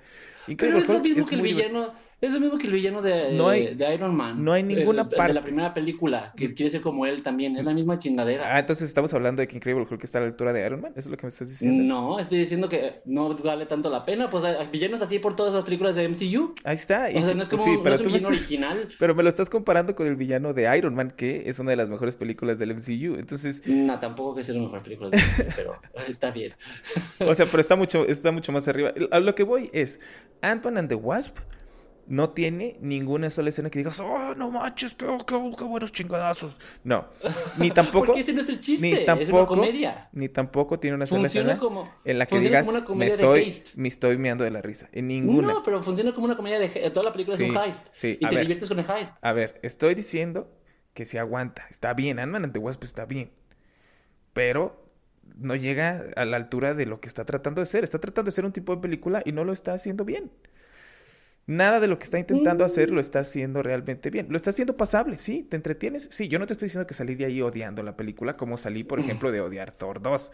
Pero es lo mismo es que el villano. Es lo mismo que el villano de, No hay- de Iron Man. no hay ninguna de, parte. la primera película, que quiere ser como él también. Es la misma chingadera. Ah, entonces estamos hablando de que Incredible Hulk está a la altura de Iron Man. ¿Eso es lo que me estás diciendo? No, estoy diciendo que no vale tanto la pena. Pues hay villanos así por todas las películas de MCU. Ahí está. O sea, no es como sí, no pero es un villano estás- original. Pero me lo estás comparando con el el villano de Iron Man, que es una de las mejores películas del MCU. Entonces. No, tampoco que sea la mejor película del MCU, pero está bien. o sea, pero está mucho, está mucho más arriba. A lo que voy es: Ant-Man and the Wasp no tiene ninguna sola escena que digas, oh, no manches, qué, buenos chingadazos. No, ni tampoco. Porque ese no es el chiste, ni tampoco, es una comedia. Ni tampoco tiene una sola escena en la que digas, me estoy, me estoy meando de la risa. En ninguna. No, pero funciona como una comedia de toda la película es un heist. Sí, y te diviertes con el heist. A ver, estoy diciendo que se aguanta, está bien, Ant-Man and the Wasp está bien. Pero no llega a la altura de lo que está tratando de ser. Está tratando de ser un tipo de película y no lo está haciendo bien. Nada de lo que está intentando hacer lo mm. está haciendo realmente bien. Lo está haciendo pasable, sí. ¿Te entretienes? Sí, yo no te estoy diciendo que salí de ahí odiando la película, como salí, por ejemplo, de odiar Thor 2,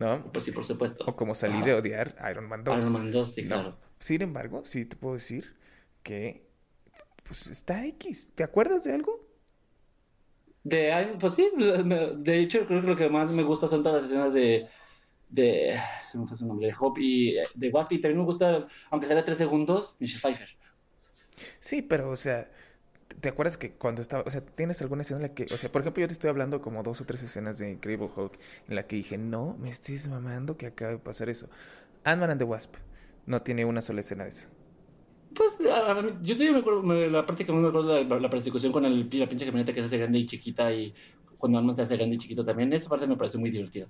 ¿no? Pues sí, por supuesto. O como salí de odiar Iron Man 2. Iron Man 2, sí, claro. Sin embargo, sí te puedo decir que, pues, está X. ¿Te acuerdas de algo? De, pues sí, de hecho creo que lo que más me gusta son todas las escenas de de, se me fue su nombre, de Hop y de Wasp, y también me gusta, aunque sea de tres segundos, Michelle Pfeiffer. Sí, pero, o sea, ¿te acuerdas que cuando estaba, o sea, tienes alguna escena en la que, o sea, por ejemplo, yo te estoy hablando como dos o tres escenas de Incredible Hulk en la que dije, no, me estés mamando que acaba de pasar eso. Ant-Man and the Wasp no tiene una sola escena de eso. Pues, yo todavía me acuerdo, la parte que me acuerdo de la, persecución con el, la pinche camioneta que se hace grande y chiquita y cuando Ant-Man se hace grande y chiquito también, esa parte me parece muy divertida.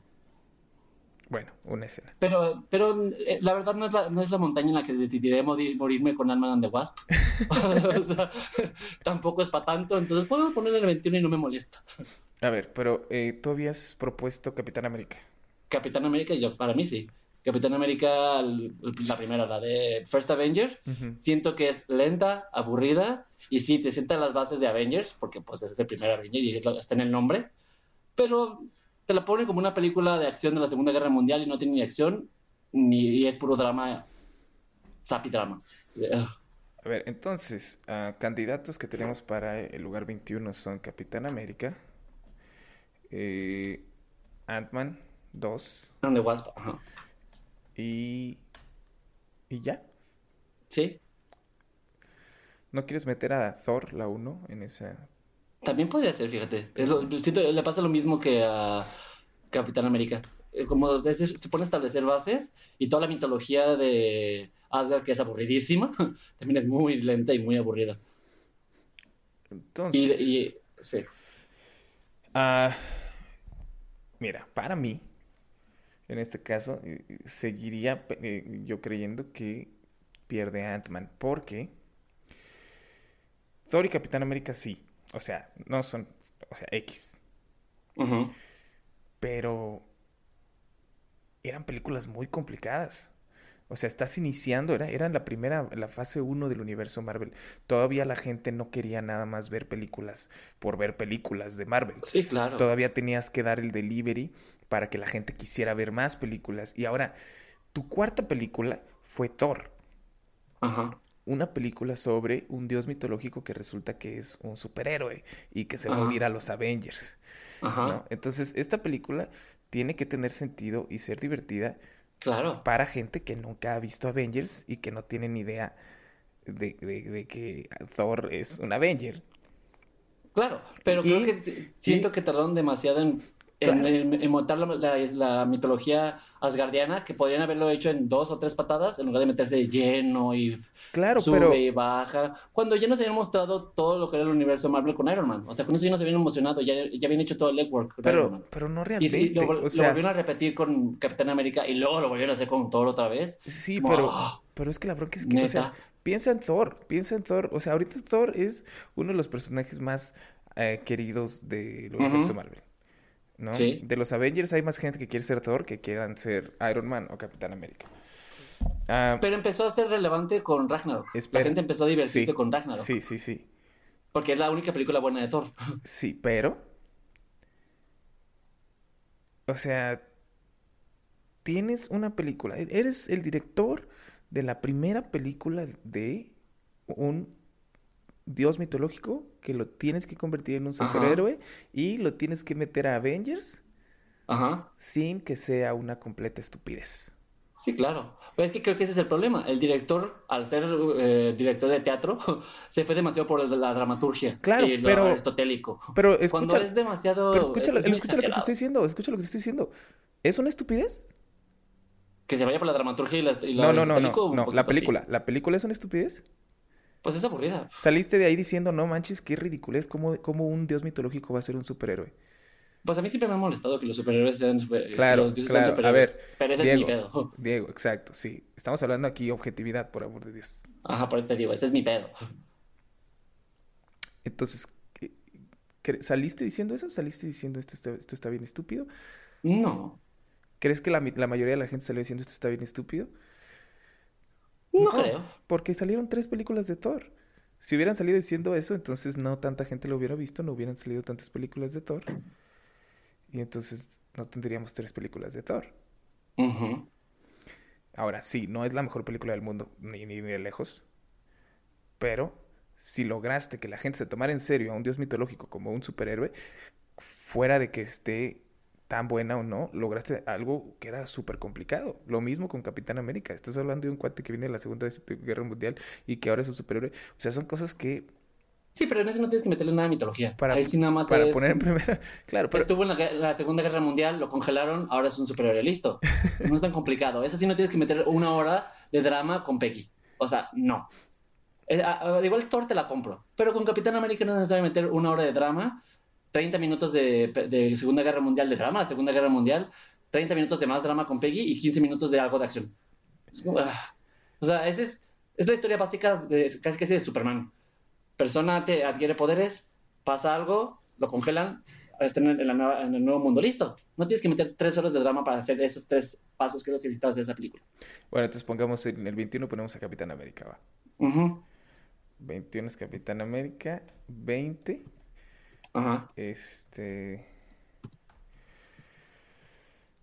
Bueno, una escena. Pero, pero eh, la verdad no es la, no es la montaña en la que decidiré morirme con Ant-Man and the Wasp. o sea, tampoco es para tanto, entonces puedo ponerle el 21 y no me molesta. A ver, pero eh, tú habías propuesto Capitán América. Capitán América, yo, para mí sí. Capitán América, la primera, la de First Avenger, siento que es lenta, aburrida, y sí, te sientan las bases de Avengers, porque pues es el primer Avenger y está en el nombre, pero te la ponen como una película de acción de la Segunda Guerra Mundial y no tiene ni acción, ni es puro drama, sapi drama. A ver, entonces, uh, candidatos que tenemos para el lugar 21 son Capitán América, eh, Ant-Man 2. And the Wasp, ajá. Y. ¿Y ya? Sí. ¿No quieres meter a Thor, la 1, en esa también podría ser, fíjate. le pasa lo mismo que a Capitán América. Eh, como se pone a establecer bases y toda la mitología de Asgard, que es aburridísima, también es muy lenta y muy aburrida. Entonces. Y, sí. Ah, mira, para mí, en este caso, eh, seguiría eh, yo creyendo que pierde Ant-Man, porque Thor y Capitán América sí, o sea, no son, o sea, X. Pero eran películas muy complicadas. O sea, estás iniciando, era, era la primera, la fase 1 del universo Marvel. Todavía la gente no quería nada más ver películas por ver películas de Marvel. Sí, claro. Todavía tenías que dar el delivery para que la gente quisiera ver más películas. Y ahora, tu cuarta película fue Thor. Ajá una película sobre un dios mitológico que resulta que es un superhéroe y que se va a unir a los Avengers. Entonces, esta película tiene que tener sentido y ser divertida claro. para gente que nunca ha visto Avengers y que no tiene ni idea de, que Thor es un Avenger. Claro, pero creo que siento que tardaron demasiado en en, montar la, mitología asgardiana, que podrían haberlo hecho en dos o tres patadas, en lugar de meterse de lleno y claro, sube y baja. Cuando ya nos habían mostrado todo lo que era el universo Marvel con Iron Man. O sea, con eso ya nos habían emocionado, ya, ya habían hecho todo el legwork. Pero, pero no realmente. Y, lo, volvieron a repetir con Capitán América y luego lo volvieron a hacer con Thor otra vez. Sí, pero, ¡ah! pero es que la bronca es que, o sea, piensa en Thor, piensa en Thor. O sea, ahorita Thor es uno de los personajes más eh, queridos del universo Marvel. ¿No? De los Avengers hay más gente que quiere ser Thor que quieran ser Iron Man o Capitán América. Ah, pero empezó a ser relevante con Ragnarok. la gente empezó a divertirse con Ragnarok. Sí, sí, sí. Porque es la única película buena de Thor. Sí, pero. O sea. Tienes una película. Eres el director de la primera película de un dios mitológico que lo tienes que convertir en un superhéroe y lo tienes que meter a Avengers Ajá. sin que sea una completa estupidez. Sí, claro. Pero es que creo que ese es el problema. El director, al ser eh, director de teatro, se fue demasiado por la dramaturgia Claro, y lo pero- aristotélico. Pero Cuando escucha, es demasiado... pero escucha, es- escucha lo que te estoy diciendo, escucha lo que te estoy diciendo. ¿Es una estupidez? Que se vaya por la dramaturgia y la, y la No, no, no, no, la sí. película, la película es una estupidez. Pues es aburrida. Saliste de ahí diciendo, no manches, qué ridiculez, ¿cómo, cómo un dios mitológico va a ser un superhéroe? Pues a mí siempre me ha molestado que los superhéroes sean super- que Claro, los dioses sean claro, a superhéroes. ver, Pero ese es mi Diego, pedo. Diego, exacto, sí. Estamos hablando aquí objetividad, por amor de Dios. Ajá, por eso te digo, ese es mi pedo. Entonces, ¿qué- qué- ¿saliste diciendo eso? ¿Saliste diciendo esto está, esto está bien estúpido? No, ¿Crees que la, la mayoría de la gente salió diciendo esto está bien estúpido? No creo. Porque salieron tres películas de Thor. Si hubieran salido diciendo eso, entonces no tanta gente lo hubiera visto, no hubieran salido tantas películas de Thor. Y entonces no tendríamos tres películas de Thor. Ahora, sí, no es la mejor película del mundo, ni, ni, ni de lejos. Pero si lograste que la gente se tomara en serio a un dios mitológico como un superhéroe, fuera de que esté tan buena o no, lograste algo que era súper complicado. Lo mismo con Capitán América. Estás hablando de un cuate que viene de la Segunda Guerra Mundial y que ahora es un superhéroe. O sea, son cosas que Sí, pero en eso no tienes que meterle nada de mitología. para, Ahí sí nada más para es- poner en primera... Claro, pero... Estuvo en la, Segunda Guerra Mundial, lo congelaron, ahora es un superhéroe, listo. No es tan complicado. Eso sí no tienes que meter una hora de drama con Peggy. O sea, no. A- a- igual Thor te la compro. Pero con Capitán América no es necesario meter una hora de drama, 30 minutos de, de Segunda Guerra Mundial de drama, la Segunda Guerra Mundial, 30 minutos de más drama con Peggy y 15 minutos de algo de acción. Es como, ah. O sea, esa es, es la historia básica de, casi casi de Superman. Persona te adquiere poderes, pasa algo, lo congelan, está en el, en la nueva- en el nuevo mundo, listo. No tienes que meter tres horas de drama para hacer esos tres pasos que es lo que necesitas de esa película. Bueno, entonces pongamos en el 21, ponemos a Capitán América, va. Ujú. 21 es Capitán América, 20, Ajá. este...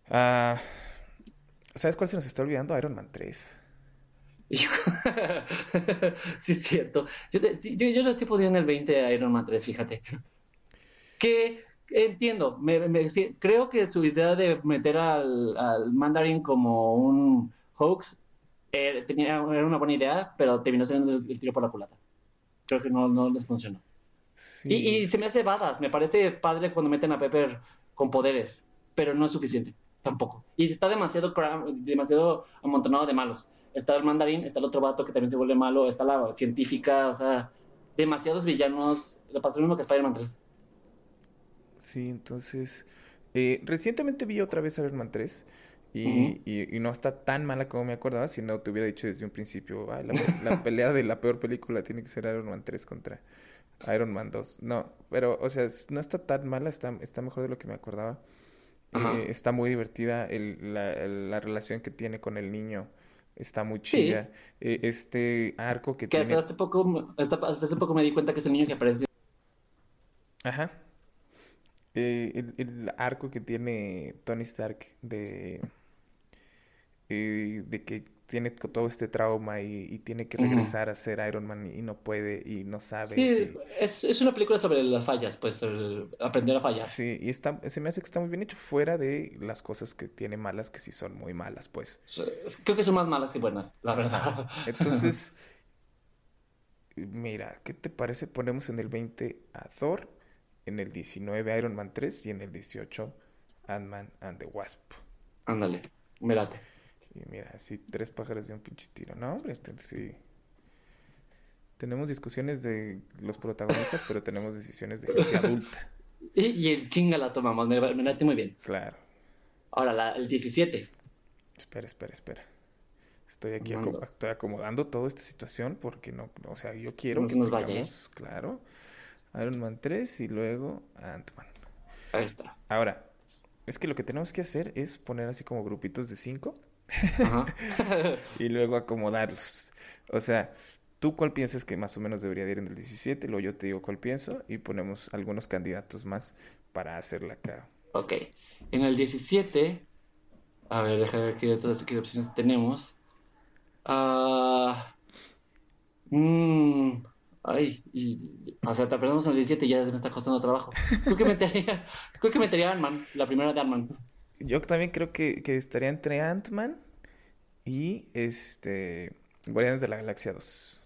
Ah, ¿sabes cuál se nos está olvidando? Iron Man 3. sí, es cierto. Yo, yo, yo lo estoy poniendo en el 20 a Iron Man 3, fíjate. Que entiendo, me- me- creo que su idea de meter al, al Mandarin como un hoax eh, tenía, era una buena idea, pero terminó siendo el, el tiro por la culata. Creo que no, no les funcionó. Sí. Y, y se me hace badass, me parece padre cuando meten a Pepper con poderes, pero no es suficiente, tampoco. Y está demasiado, demasiado amontonado de malos. Está el mandarín, está el otro vato que también se vuelve malo, está la científica, o sea, demasiados villanos. Le pasó lo mismo que Spider-Man 3. Sí, entonces... eh, recientemente vi otra vez Iron Man 3 y, y- y no está tan mala como me acordaba, si no te hubiera dicho desde un principio, "Ay, la, la pelea de la peor película tiene que ser Iron Man 3 contra Iron Man 2. No, pero, o sea, no está tan mala, está, está mejor de lo que me acordaba. Eh, está muy divertida el- la, la relación que tiene con el niño. Está muy Sí. chida. Eh, este arco que Que tiene... hasta hace poco, hasta, hasta hace poco me di cuenta que es el niño que aparece. Ajá. Eh, el, el arco que tiene Tony Stark de, eh, de que tiene todo este trauma y, y tiene que regresar a ser Iron Man y no puede y no sabe. Sí, y- es, es una película sobre las fallas, pues, el aprender a fallar. sí, y está, se me hace que está muy bien hecho fuera de las cosas que tiene malas, que sí son muy malas, pues. Creo que son más malas que buenas, la verdad. Entonces, mira, ¿qué te parece? Ponemos en el 20 a Thor, en el 19 Iron Man 3 y en el 18 Ant-Man and the Wasp. Ándale, mírate. Y mira, así tres pájaros de un pinche tiro, ¿no? Hombre, este, sí. Tenemos discusiones de los protagonistas, pero tenemos decisiones de gente adulta. Y, y el chinga la tomamos, me, me late muy bien. Claro. Ahora, la- el 17. Espera, espera, espera. Estoy aquí estoy acomodando toda esta situación porque no, o sea, yo quiero No se nos vaya, ¿eh? claro, Iron Man 3 y luego Ant-Man. Ahí está. Ahora, es que lo que tenemos que hacer es poner así como grupitos de 5 Ajá. y luego acomodarlos. O sea, ¿tú cuál piensas que más o menos debería de ir en el 17? Luego yo te digo cuál pienso y ponemos algunos candidatos más para hacerla acá. ok. En el 17. A ver, déjame ver qué qué opciones tenemos. Ah. mm, ay, y, o sea, te perdemos en el 17 y ya me está costando trabajo. Creo que metería, creo que metería Ant-Man, la primera de Ant-Man. Yo también creo que, que estaría entre Ant-Man y este Guardianes de la Galaxia 2.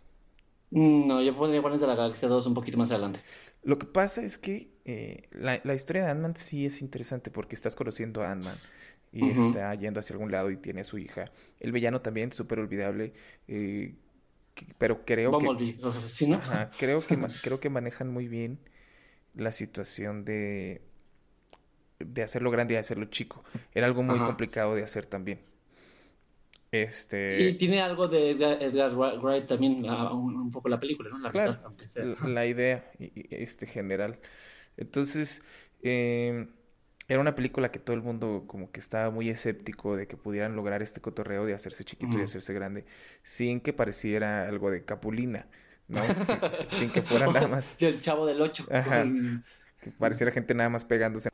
Mm, No, yo pondría Guardianes de la Galaxia 2 un poquito más adelante. Lo que pasa es que eh, la, la historia de Ant-Man sí es interesante porque estás conociendo a Ant-Man y está yendo hacia algún lado y tiene a su hija. El villano también, súper olvidable, eh, que- pero creo que... ¿sí, no? Ajá, creo que, creo que manejan muy bien la situación de, de hacerlo grande y hacerlo chico. Era algo muy Ajá. complicado de hacer también. Y Este, tiene algo de Edgar, Edgar Wright también, ah, un, un poco la película, ¿no? La claro, mitad, aunque sea. la, idea y- y este general. Entonces, eh, era una película que todo el mundo como que estaba muy escéptico de que pudieran lograr este cotorreo de hacerse chiquito y hacerse grande sin que pareciera algo de Capulina, ¿no? Sin, que fuera nada más, Del Chavo del 8 Ajá. que pareciera gente nada más pegándose.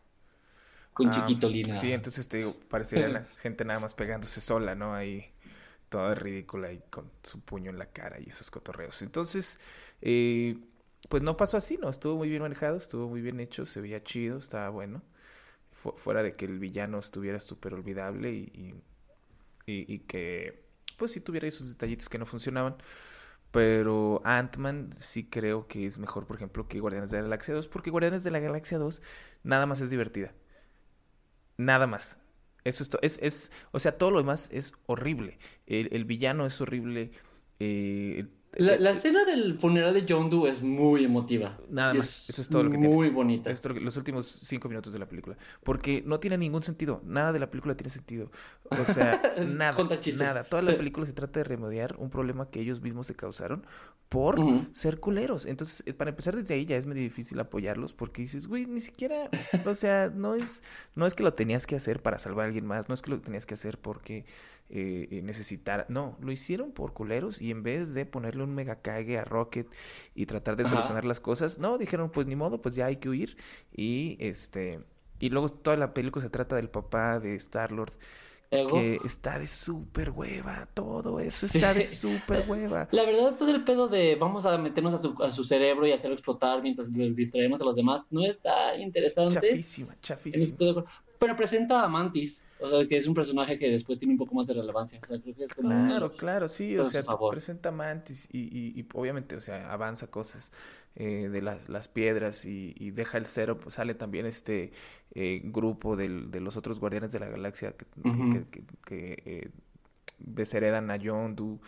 Con Ah, Chiquito Lina. Sí, entonces te digo, parecería la gente nada más pegándose sola, ¿no? Ahí toda ridícula y con su puño en la cara y esos cotorreos. Entonces, eh, pues no pasó así, ¿no? Estuvo muy bien manejado, estuvo muy bien hecho, se veía chido, estaba bueno. Fu- fuera de que el villano estuviera súper olvidable y, y, y- y que, pues sí tuviera esos detallitos que no funcionaban. Pero Ant-Man sí creo que es mejor, por ejemplo, que Guardianes de la Galaxia 2, porque Guardianes de la Galaxia 2 nada más es divertida. Nada más. Eso es, es, es, o sea, todo lo demás es horrible. El, el villano es horrible. eh, La, eh, la escena del funeral de John Doe es muy emotiva. Nada más, eso es todo lo que Muy tienes. bonita. Eso es todo lo que- los últimos cinco minutos de la película. Porque no tiene ningún sentido. Nada de la película tiene sentido. O sea, nada. Nada. Toda la película se trata de remediar un problema que ellos mismos se causaron por ser culeros. Entonces, eh, para empezar desde ahí ya es medio difícil apoyarlos porque dices, güey, ni siquiera, o sea, no es, no es que lo tenías que hacer para salvar a alguien más, no es que lo tenías que hacer porque eh, eh, necesitara, no, lo hicieron por culeros y en vez de ponerle un mega cague a Rocket y tratar de Ajá. solucionar las cosas, no, dijeron, pues ni modo, pues ya hay que huir y este, y luego toda la película se trata del papá de Star-Lord Ego. que está de súper hueva, todo eso Sí. está de súper hueva. La verdad, todo el pedo de vamos a meternos a su, a su cerebro y hacerlo explotar mientras les distraemos a los demás no está interesante. Chafísima, chafísima. Pero presenta a Mantis, o sea, que es un personaje que después tiene un poco más de relevancia. O sea, creo que es como Claro, claro, sí, o a sea, presenta Mantis y, y, y obviamente, o sea, avanza cosas eh, de las, las piedras y, y deja el cero, pues sale también este eh, grupo del- de los otros guardianes de la galaxia que, que- que- que- que, eh, desheredan a Yondu.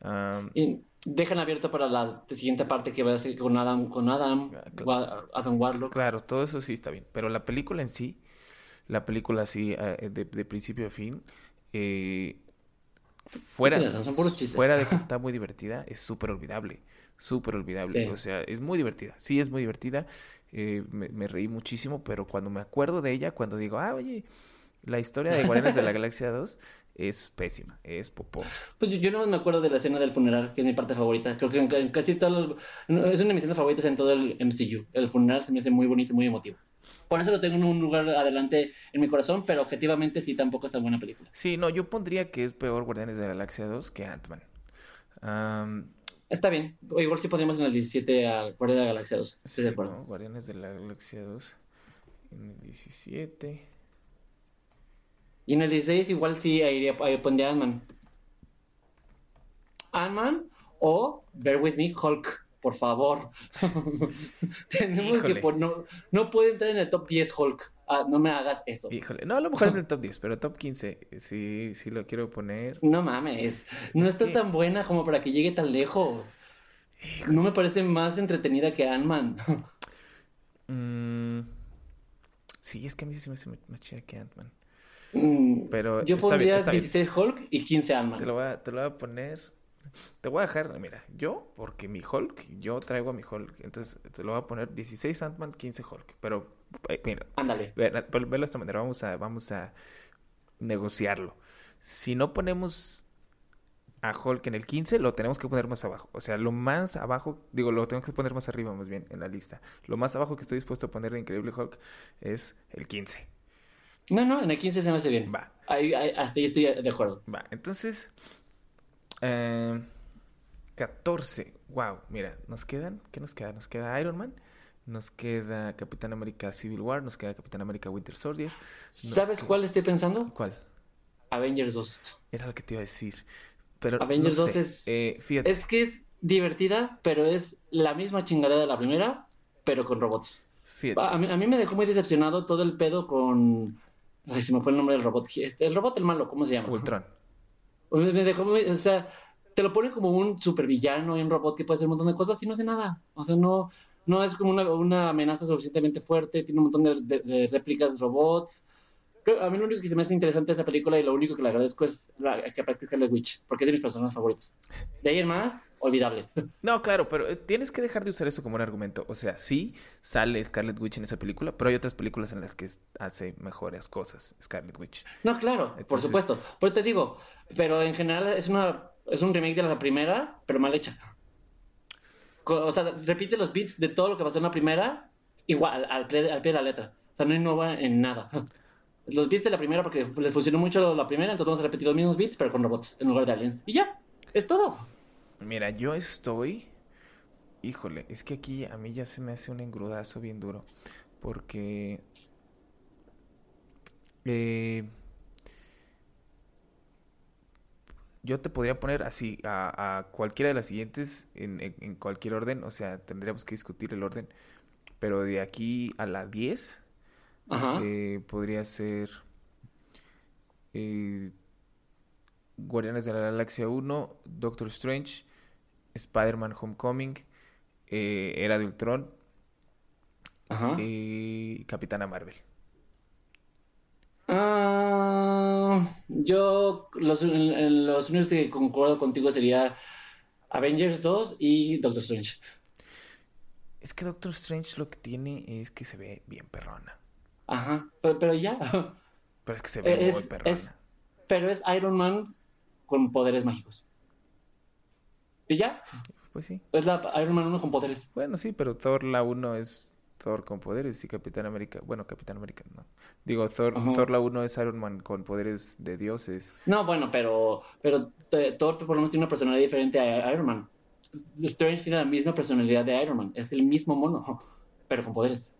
am, Y dejan abierto para la siguiente parte que va a ser con Adam, con Adam, Ah, Adam Warlock. Claro, todo eso sí está bien, pero la película en sí, la película así eh, de, de principio a fin, eh, fuera, razón, fuera de que está muy divertida, es súper olvidable, súper olvidable, Sí. o sea, es muy divertida, sí es muy divertida, eh, me, me reí muchísimo, pero cuando me acuerdo de ella, cuando digo, ah, oye, la historia de Guardianes de la Galaxia 2 es pésima, es popó. Pues yo, yo no me acuerdo de la escena del funeral, que es mi parte favorita. Creo que en, en casi todo. el- es una de mis escenas favoritas en todo el MCU. El funeral se me hace muy bonito muy emotivo. Por eso lo tengo en un lugar adelante en mi corazón, pero objetivamente sí tampoco es tan buena película. Sí, no, yo pondría que es peor Guardianes de la Galaxia 2 que Ant-Man. Está bien. O igual sí podríamos en el 17 a Guardia de la Galaxia 2. Estoy de Sí, acuerdo. ¿no? Guardianes de la Galaxia 2 en el 17. Y en el 16 igual sí ahí pondría Ant-Man. Ant-Man o Bear With Me Hulk, por favor. Tenemos Híjole. que pon- no, no puede entrar en el top 10 Hulk. Ah, no me hagas eso. Híjole, no, a lo mejor en el top 10, pero top 15 eh, sí, sí lo quiero poner. No mames, no Es está que- tan buena como para que llegue tan lejos. No me parece más entretenida que Ant-Man. Mm, sí, es que a mí sí me hace más- chida que Ant-Man. Mm, Pero Yo bien, pondría bien. 16 Hulk y 15 Te Ant-Man. lo, voy a, te lo voy a poner. Te voy a dejar, mira, yo, porque mi Hulk, yo traigo a mi Hulk. Entonces te lo voy a poner 16 Ant-Man, 15 Hulk. Pero, eh, mira, Ándale. Ve- ve- Velo de esta manera, vamos a, vamos a negociarlo. Si no ponemos a Hulk en el 15, lo tenemos que poner más abajo. O sea, lo más abajo, digo, lo tengo que poner más arriba más bien en la lista. Lo más abajo que estoy dispuesto a poner de Increíble Hulk es el 15. No, no, en el 15 se me hace bien. Va, Ahí, ahí- hasta ahí estoy de acuerdo. va. Entonces, eh, 14. Wow, mira, nos quedan, ¿qué nos queda? Nos queda Iron Man. Nos queda Capitán América Civil War, nos queda Capitán América Winter Soldier. ¿Sabes queda- cuál estoy pensando? ¿Cuál? Avengers 2. Era lo que te iba a decir. Pero Avengers no 2 sé, es, eh, fíjate. es que es divertida, pero es la misma chingadera de la primera, pero con robots. fíjate. A mí, a mí me dejó muy decepcionado todo el pedo con... Ay, se me fue el nombre del robot. El robot, el malo, ¿cómo se llama? Ultron. Me dejó. O sea, te lo ponen como un supervillano y un robot que puede hacer un montón de cosas y no hace nada. O sea, no, no es como una, una amenaza suficientemente fuerte, tiene un montón de, de- de réplicas robots. A mí lo único que se me hace interesante de esa película y lo único que le agradezco es la, que aparezca Scarlet Witch, porque es de mis personajes favoritos. De ahí en más, olvidable. No, claro, pero eh, tienes que dejar de usar eso como un argumento. O sea, sí sale Scarlet Witch en esa película, pero hay otras películas en las que hace mejores cosas Scarlet Witch. No, claro, por supuesto. Pero te digo, pero en general es una es un remake de la primera, pero mal hecha. O sea, repite los beats de todo lo que pasó en la primera, igual, al pie, al pie de la letra. O sea, no innova en nada. Los beats de la primera, porque les funcionó mucho la primera, entonces vamos a repetir los mismos beats, pero con robots en lugar de aliens. Y ya, es todo. Mira, yo estoy. Híjole, es que aquí a mí ya se me hace un engrudazo bien duro. Porque. eh, yo te podría poner así a, cualquiera de las siguientes en, en- en cualquier orden. O sea, tendríamos que discutir el orden. Pero de aquí a la 10 Ajá. eh, podría ser eh, Guardianes de la Galaxia 1, Doctor Strange, Spider-Man Homecoming, eh, Era de Ultron Ajá. y Capitana Marvel. Ah, yo, los, los únicos que concuerdo contigo sería Avengers 2 y Doctor Strange. Es que Doctor Strange lo que tiene es que se ve bien perrona. Ajá, pero, pero ya. Pero es que se ve Es- muy perrona. es- pero es Iron Man con poderes mágicos. Y ya, Pues sí. es la Iron Man 1 con poderes. Bueno, sí, pero Thor la 1 es Thor con poderes y Capitán América, bueno, Capitán América no. Digo, Thor, Ajá. Thor la 1 es Iron Man con poderes de dioses. No, bueno, pero, pero eh, Thor por lo menos tiene una personalidad diferente a Iron Man. Strange tiene la misma personalidad de Iron Man. Es el mismo mono, pero con poderes.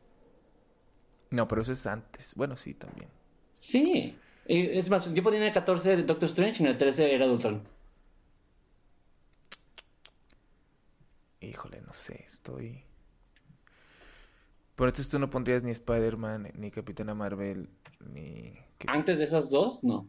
No, pero eso es antes. Bueno, sí, también. Sí. Es más, yo ponía en el 14 de Doctor Strange y en el 13 era Ultron. Híjole, no sé, estoy... Por esto tú no pondrías ni Spider-Man, ni Capitana Marvel, ni... Antes de esas dos, no.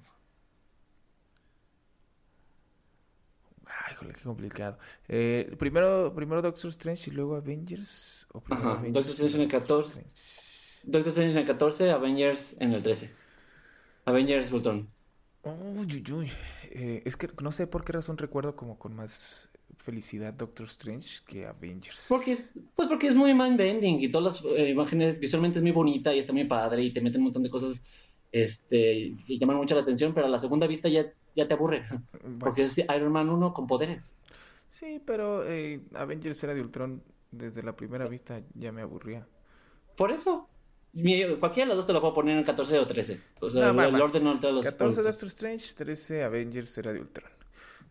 Ah, híjole, qué complicado. Eh, primero, primero Doctor Strange y luego Avengers. ¿O primero Ajá, Avengers Doctor Strange en el luego 14. Strange? Doctor Strange en el 14, Avengers en el 13. Avengers Ultron. Uy, uy, uy. Eh, es que no sé por qué razón recuerdo como con más felicidad Doctor Strange que Avengers. Porque es, pues porque es muy mind-bending y todas las eh, imágenes visualmente es muy bonita y está muy padre y te meten un montón de cosas este, que llaman mucho la atención, pero a la segunda vista ya, ya te aburre. Bueno, Porque es Iron Man 1 con poderes. sí, pero eh, Avengers era de Ultron desde la primera vista ya me aburría. Por eso. Cualquiera de las dos te lo puedo poner en 14 o 13. O sea, No, el va. orden no te los 14 productos. Doctor Strange, 13 Avengers era de Ultron.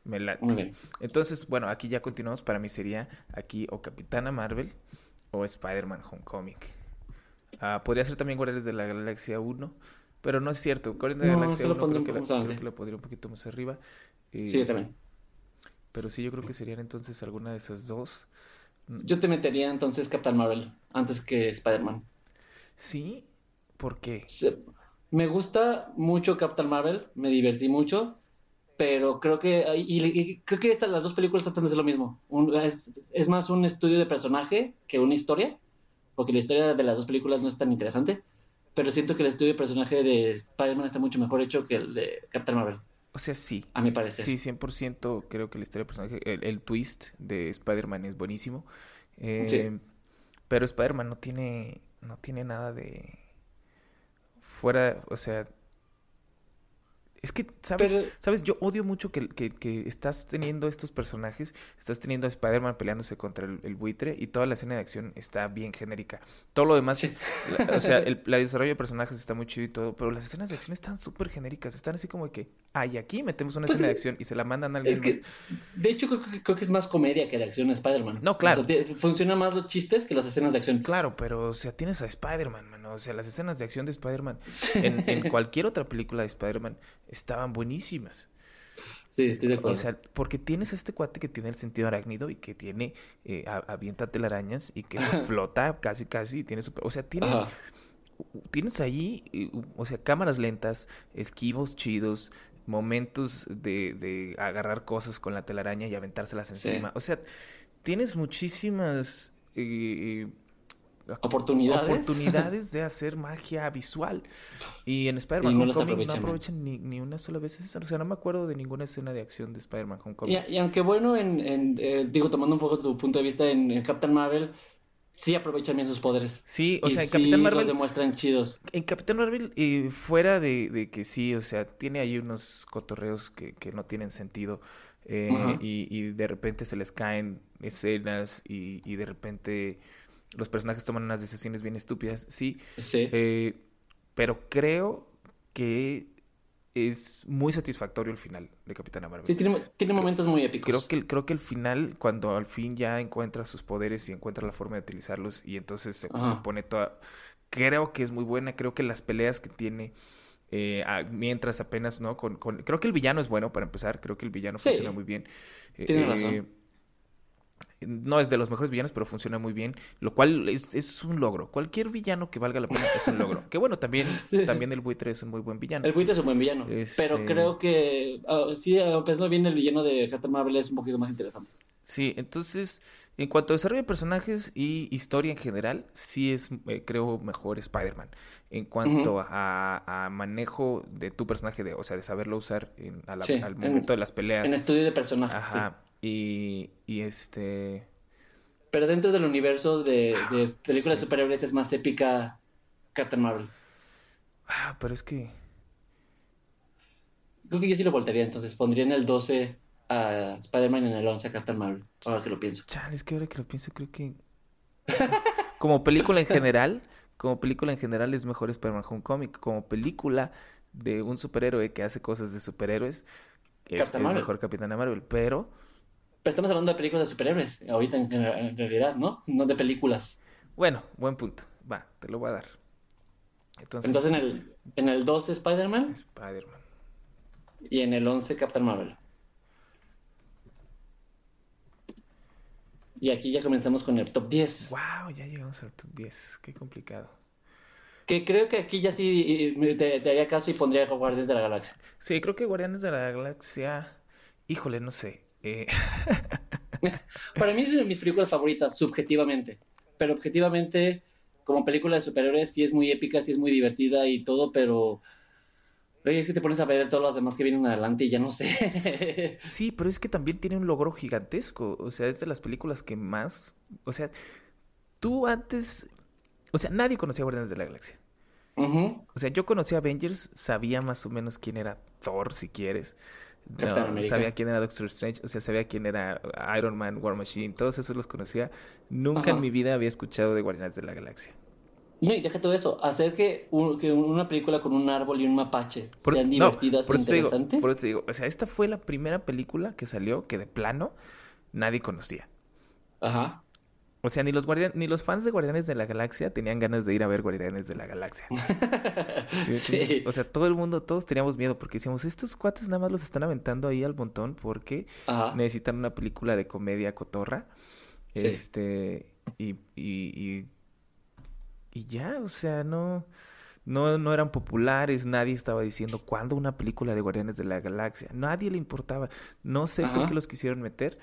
Me late. Entonces, bueno, aquí ya continuamos. Para mí sería aquí o Capitana Marvel o Spider-Man Homecoming. Ah, podría ser también Guardianes de la Galaxia 1, pero no es cierto. Guardianes de la Galaxia se lo 1 pondría creo que, la, creo que la podría un poquito más arriba. Eh, Sí, yo también. Pero sí, yo creo que serían entonces alguna de esas dos. Yo te metería entonces Captain Marvel antes que Spider-Man. Sí, ¿por qué? Me gusta mucho Captain Marvel, me divertí mucho, pero creo que y, y creo que estas las dos películas tratan de ser lo mismo. Un- es, es más un estudio de personaje que una historia, porque la historia de las dos películas no es tan interesante, pero siento que el estudio de personaje de Spider-Man está mucho mejor hecho que el de Captain Marvel, O sea, sí. a mi parecer. Sí, 100% creo que la historia del personaje, el, el twist de Spider-Man es buenísimo. Eh, Sí. Pero Spider-Man no tiene, no tiene nada de fuera, o sea, es que, ¿sabes? Pero- ¿Sabes? Yo odio mucho que, que, que estás teniendo estos personajes, estás teniendo a Spider-Man peleándose contra el, el buitre y toda la escena de acción está bien genérica. Todo lo demás, Sí. la- o sea, el, la desarrollo de personajes está muy chido y todo, pero las escenas de acción están súper genéricas, están así como que, ay, aquí metemos una Pues escena de acción y se la mandan a alguien Es que, más. de hecho, creo, que- creo que es más comedia que de acción Spider-Man. No, claro. O sea, te- funciona más los chistes que las escenas de acción. Claro, pero, o sea, tienes a Spider-Man, mano. O sea, las escenas de acción de Spider-Man en, en cualquier otra película de Spider-Man estaban buenísimas. Sí, estoy de acuerdo. O sea, porque tienes este cuate que tiene el sentido arácnido y que tiene, eh, avienta telarañas y que flota casi, casi, y tiene super- o sea, tienes, Ajá. tienes ahí, o sea, cámaras lentas, esquivos chidos, momentos de, de agarrar cosas con la telaraña y aventárselas Sí. encima. O sea, tienes muchísimas eh, eh, Oportunidades. oportunidades de hacer magia visual. Y en Spider-Man no Homecoming no aprovechan, ni, ni una sola vez eso. O sea, no me acuerdo de ninguna escena de acción de Spider-Man Homecoming. Y, y aunque bueno, en, en, eh, digo, tomando un poco tu punto de vista en, en Captain Marvel, sí aprovechan bien sus poderes. Sí, o sea, en sí Capitán los Marvel, demuestran chidos. en Capitán Marvel, eh, fuera de, de que sí, o sea, tiene ahí unos cotorreos que, que no tienen sentido. eh, y, y de repente se les caen escenas y, y de repente los personajes toman unas decisiones bien estúpidas. Sí, Sí. Eh, pero creo que es muy satisfactorio el final de Capitana Marvel. Sí, tiene, tiene momentos muy épicos. Creo que, el- creo que el final, cuando al fin ya encuentra sus poderes y encuentra la forma de utilizarlos y entonces se, pone toda... Creo que es muy buena, creo que las peleas que tiene eh, a- mientras apenas, ¿no? Con, con- Creo que el villano es bueno para empezar, creo que el villano Sí. funciona muy bien. Tienes eh, razón. No es de los mejores villanos, pero funciona muy bien, lo cual es, es un logro. Cualquier villano que valga la pena es un logro. Que bueno, también, también el buitre es un muy buen villano. El buitre es un buen villano. Este- Pero creo que, ah, sí, ah, pensando bien, el villano de Captain Marvel es un poquito más interesante. Sí, entonces, en cuanto a desarrollo de personajes y historia en general, sí es, eh, creo, mejor Spider-Man. En cuanto a, a manejo de tu personaje, de, o sea, de saberlo usar en- a la- Sí, al en- momento de las peleas. En estudio de personajes. sí. Y, y este... Pero dentro del universo de, de películas de superhéroes es más épica Captain Marvel. Ah, pero es que... Creo que yo sí lo voltearía, entonces pondría en el 12 a Spider-Man y en el 11 a Captain Marvel. Ahora que lo pienso. Chale, es que ahora que lo pienso, creo que... Como película en general, como película en general es mejor Spider-Man Homecoming. Como película de un superhéroe que hace cosas de superhéroes, es, es mejor Capitana Marvel. Pero... Pero estamos hablando de películas de superhéroes, ahorita en, en realidad, ¿no? No de películas. Bueno, buen punto. Va, te lo voy a dar. Entonces, Entonces en el, en el 12 Spider-Man Spider-Man. y en el 11 Captain Marvel. Y aquí ya comenzamos con el top 10. Wow, ya llegamos al top 10. Qué complicado. Que creo que aquí ya sí te, te haría caso y pondría Guardianes de la Galaxia. Sí, creo que Guardianes de la Galaxia. Híjole, no sé. Eh, Para mí es de mis películas favoritas, subjetivamente. Pero objetivamente, como película de superhéroes, sí es muy épica, sí es muy divertida y todo, pero... Oye, es que te pones a ver todos los demás que vienen adelante y ya no sé. sí, pero es que también tiene un logro gigantesco. O sea, es de las películas que más. O sea, tú antes. O sea, nadie conocía Guardianes de la Galaxia. O sea, yo conocía Avengers, sabía más o menos quién era Thor, si quieres. No, sabía quién era Doctor Strange, o sea, sabía quién era Iron Man, War Machine, todos esos los conocía. Nunca Ajá. en mi vida había escuchado de Guardianes de la Galaxia. No, y deja todo eso, hacer que, un- que una película con un árbol y un mapache Por- sean no, divertidas por e te digo, interesantes. por eso te digo, o sea, esta fue la primera película que salió que de plano nadie conocía. Ajá. O sea, ni los guardian- ni los fans de Guardianes de la Galaxia tenían ganas de ir a ver Guardianes de la Galaxia. Sí, Sí. entonces, O sea, todo el mundo, todos teníamos miedo porque decíamos, estos cuates nada más los están aventando ahí al montón porque Ajá. necesitan una película de comedia cotorra. Sí. Este, y, y, y, y ya, o sea, no, no, no eran populares, nadie estaba diciendo cuándo una película de Guardianes de la Galaxia, nadie le importaba, no sé por qué los quisieron meter.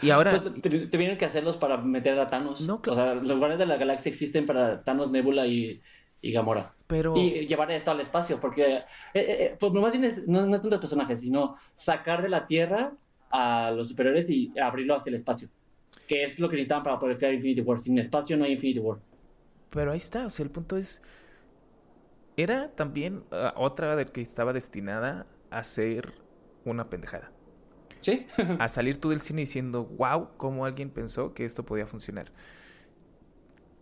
Y ahora, Pues te, tuvieron que hacerlos para meter a Thanos. No, O claro. sea, los Guardianes de la Galaxia existen para Thanos, Nebula y, y Gamora. pero, Y llevar esto al espacio, porque eh, eh, pues más bien es- no, no es tanto el personaje, sino sacar de la Tierra a los superiores y abrirlo hacia el espacio. Que es lo que necesitaban para poder crear Infinity War. Sin espacio no hay Infinity War. pero ahí está, o sea, el punto es, era también ah, otra de que estaba destinada a ser una pendejada. ¿Sí? a salir tú del cine diciendo, wow, cómo alguien pensó que esto podía funcionar.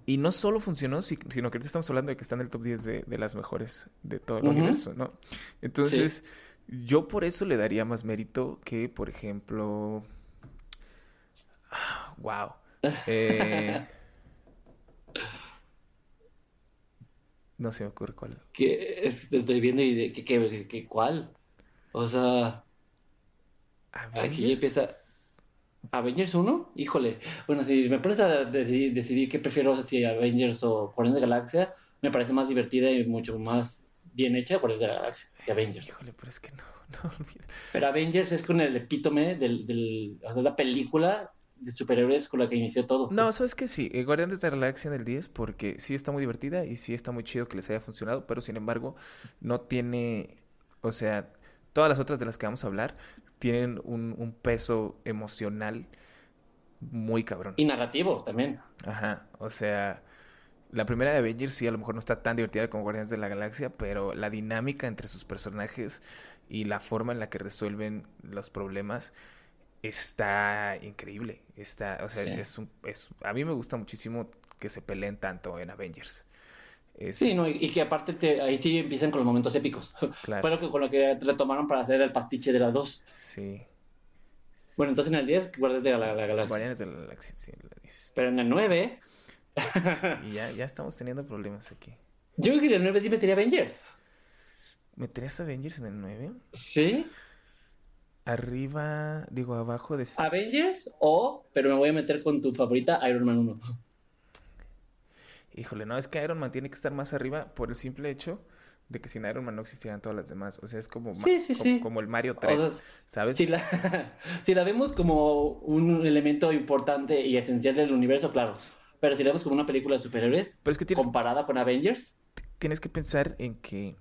Y no solo funcionó, si- sino que ahorita estamos hablando de que está en el top 10 de, de las mejores de todo el universo, ¿no? Entonces, yo por eso le daría más mérito que, por ejemplo, wow. Eh, No se me ocurre cuál. Que es- estoy viendo y de que, que- que- cuál. O sea, Aquí ya empieza- Avengers 1, híjole. Bueno, si me pones a decidir, decidir qué prefiero, si Avengers o Guardianes de la Galaxia, me parece más divertida y mucho más bien hecha Guardianes de la Galaxia que Avengers. Híjole, pero es que no, no, mira. Pero Avengers es con el epítome del, del o sea, la película de superhéroes con la que inició todo. No, ¿sabes qué? Sí, eh, Guardianes de la Galaxia en el 10 porque sí está muy divertida y sí está muy chido que les haya funcionado, pero sin embargo no tiene, o sea, todas las otras de las que vamos a hablar tienen un, un peso emocional muy cabrón. Y narrativo también. Ajá, o sea, la primera de Avengers sí a lo mejor no está tan divertida como Guardianes de la Galaxia, pero la dinámica entre sus personajes y la forma en la que resuelven los problemas está increíble. Está, o sea, Sí. es un, es, a mí me gusta muchísimo que se peleen tanto en Avengers. Es- Sí, ¿no? Y, y que aparte te- ahí sí empiezan con los momentos épicos. Claro. Fue lo que, con lo que retomaron para hacer el pastiche de las dos. Sí. Bueno, entonces en el 10, Guardianes de la, la Galaxia. Guardianes de la Galaxia, sí, la dices. Pero en el 9, Y ya, ya estamos teniendo problemas aquí. yo creo que en el 9 sí metería Avengers. ¿Meterías Avengers en el 9? ¿Sí? Arriba, digo, abajo de... Avengers o, pero me voy a meter con tu favorita, Iron Man 1. Híjole, no, es que Iron Man tiene que estar más arriba por el simple hecho de que sin Iron Man no existieran todas las demás. O sea, es como, ma- Sí, sí, co- sí. como el Mario O 3, sea, ¿sabes? Si la, si la vemos como un elemento importante y esencial del universo, claro. Pero si la vemos como una película de superhéroes, Pero es que tienes, comparada con Avengers, tienes que pensar en que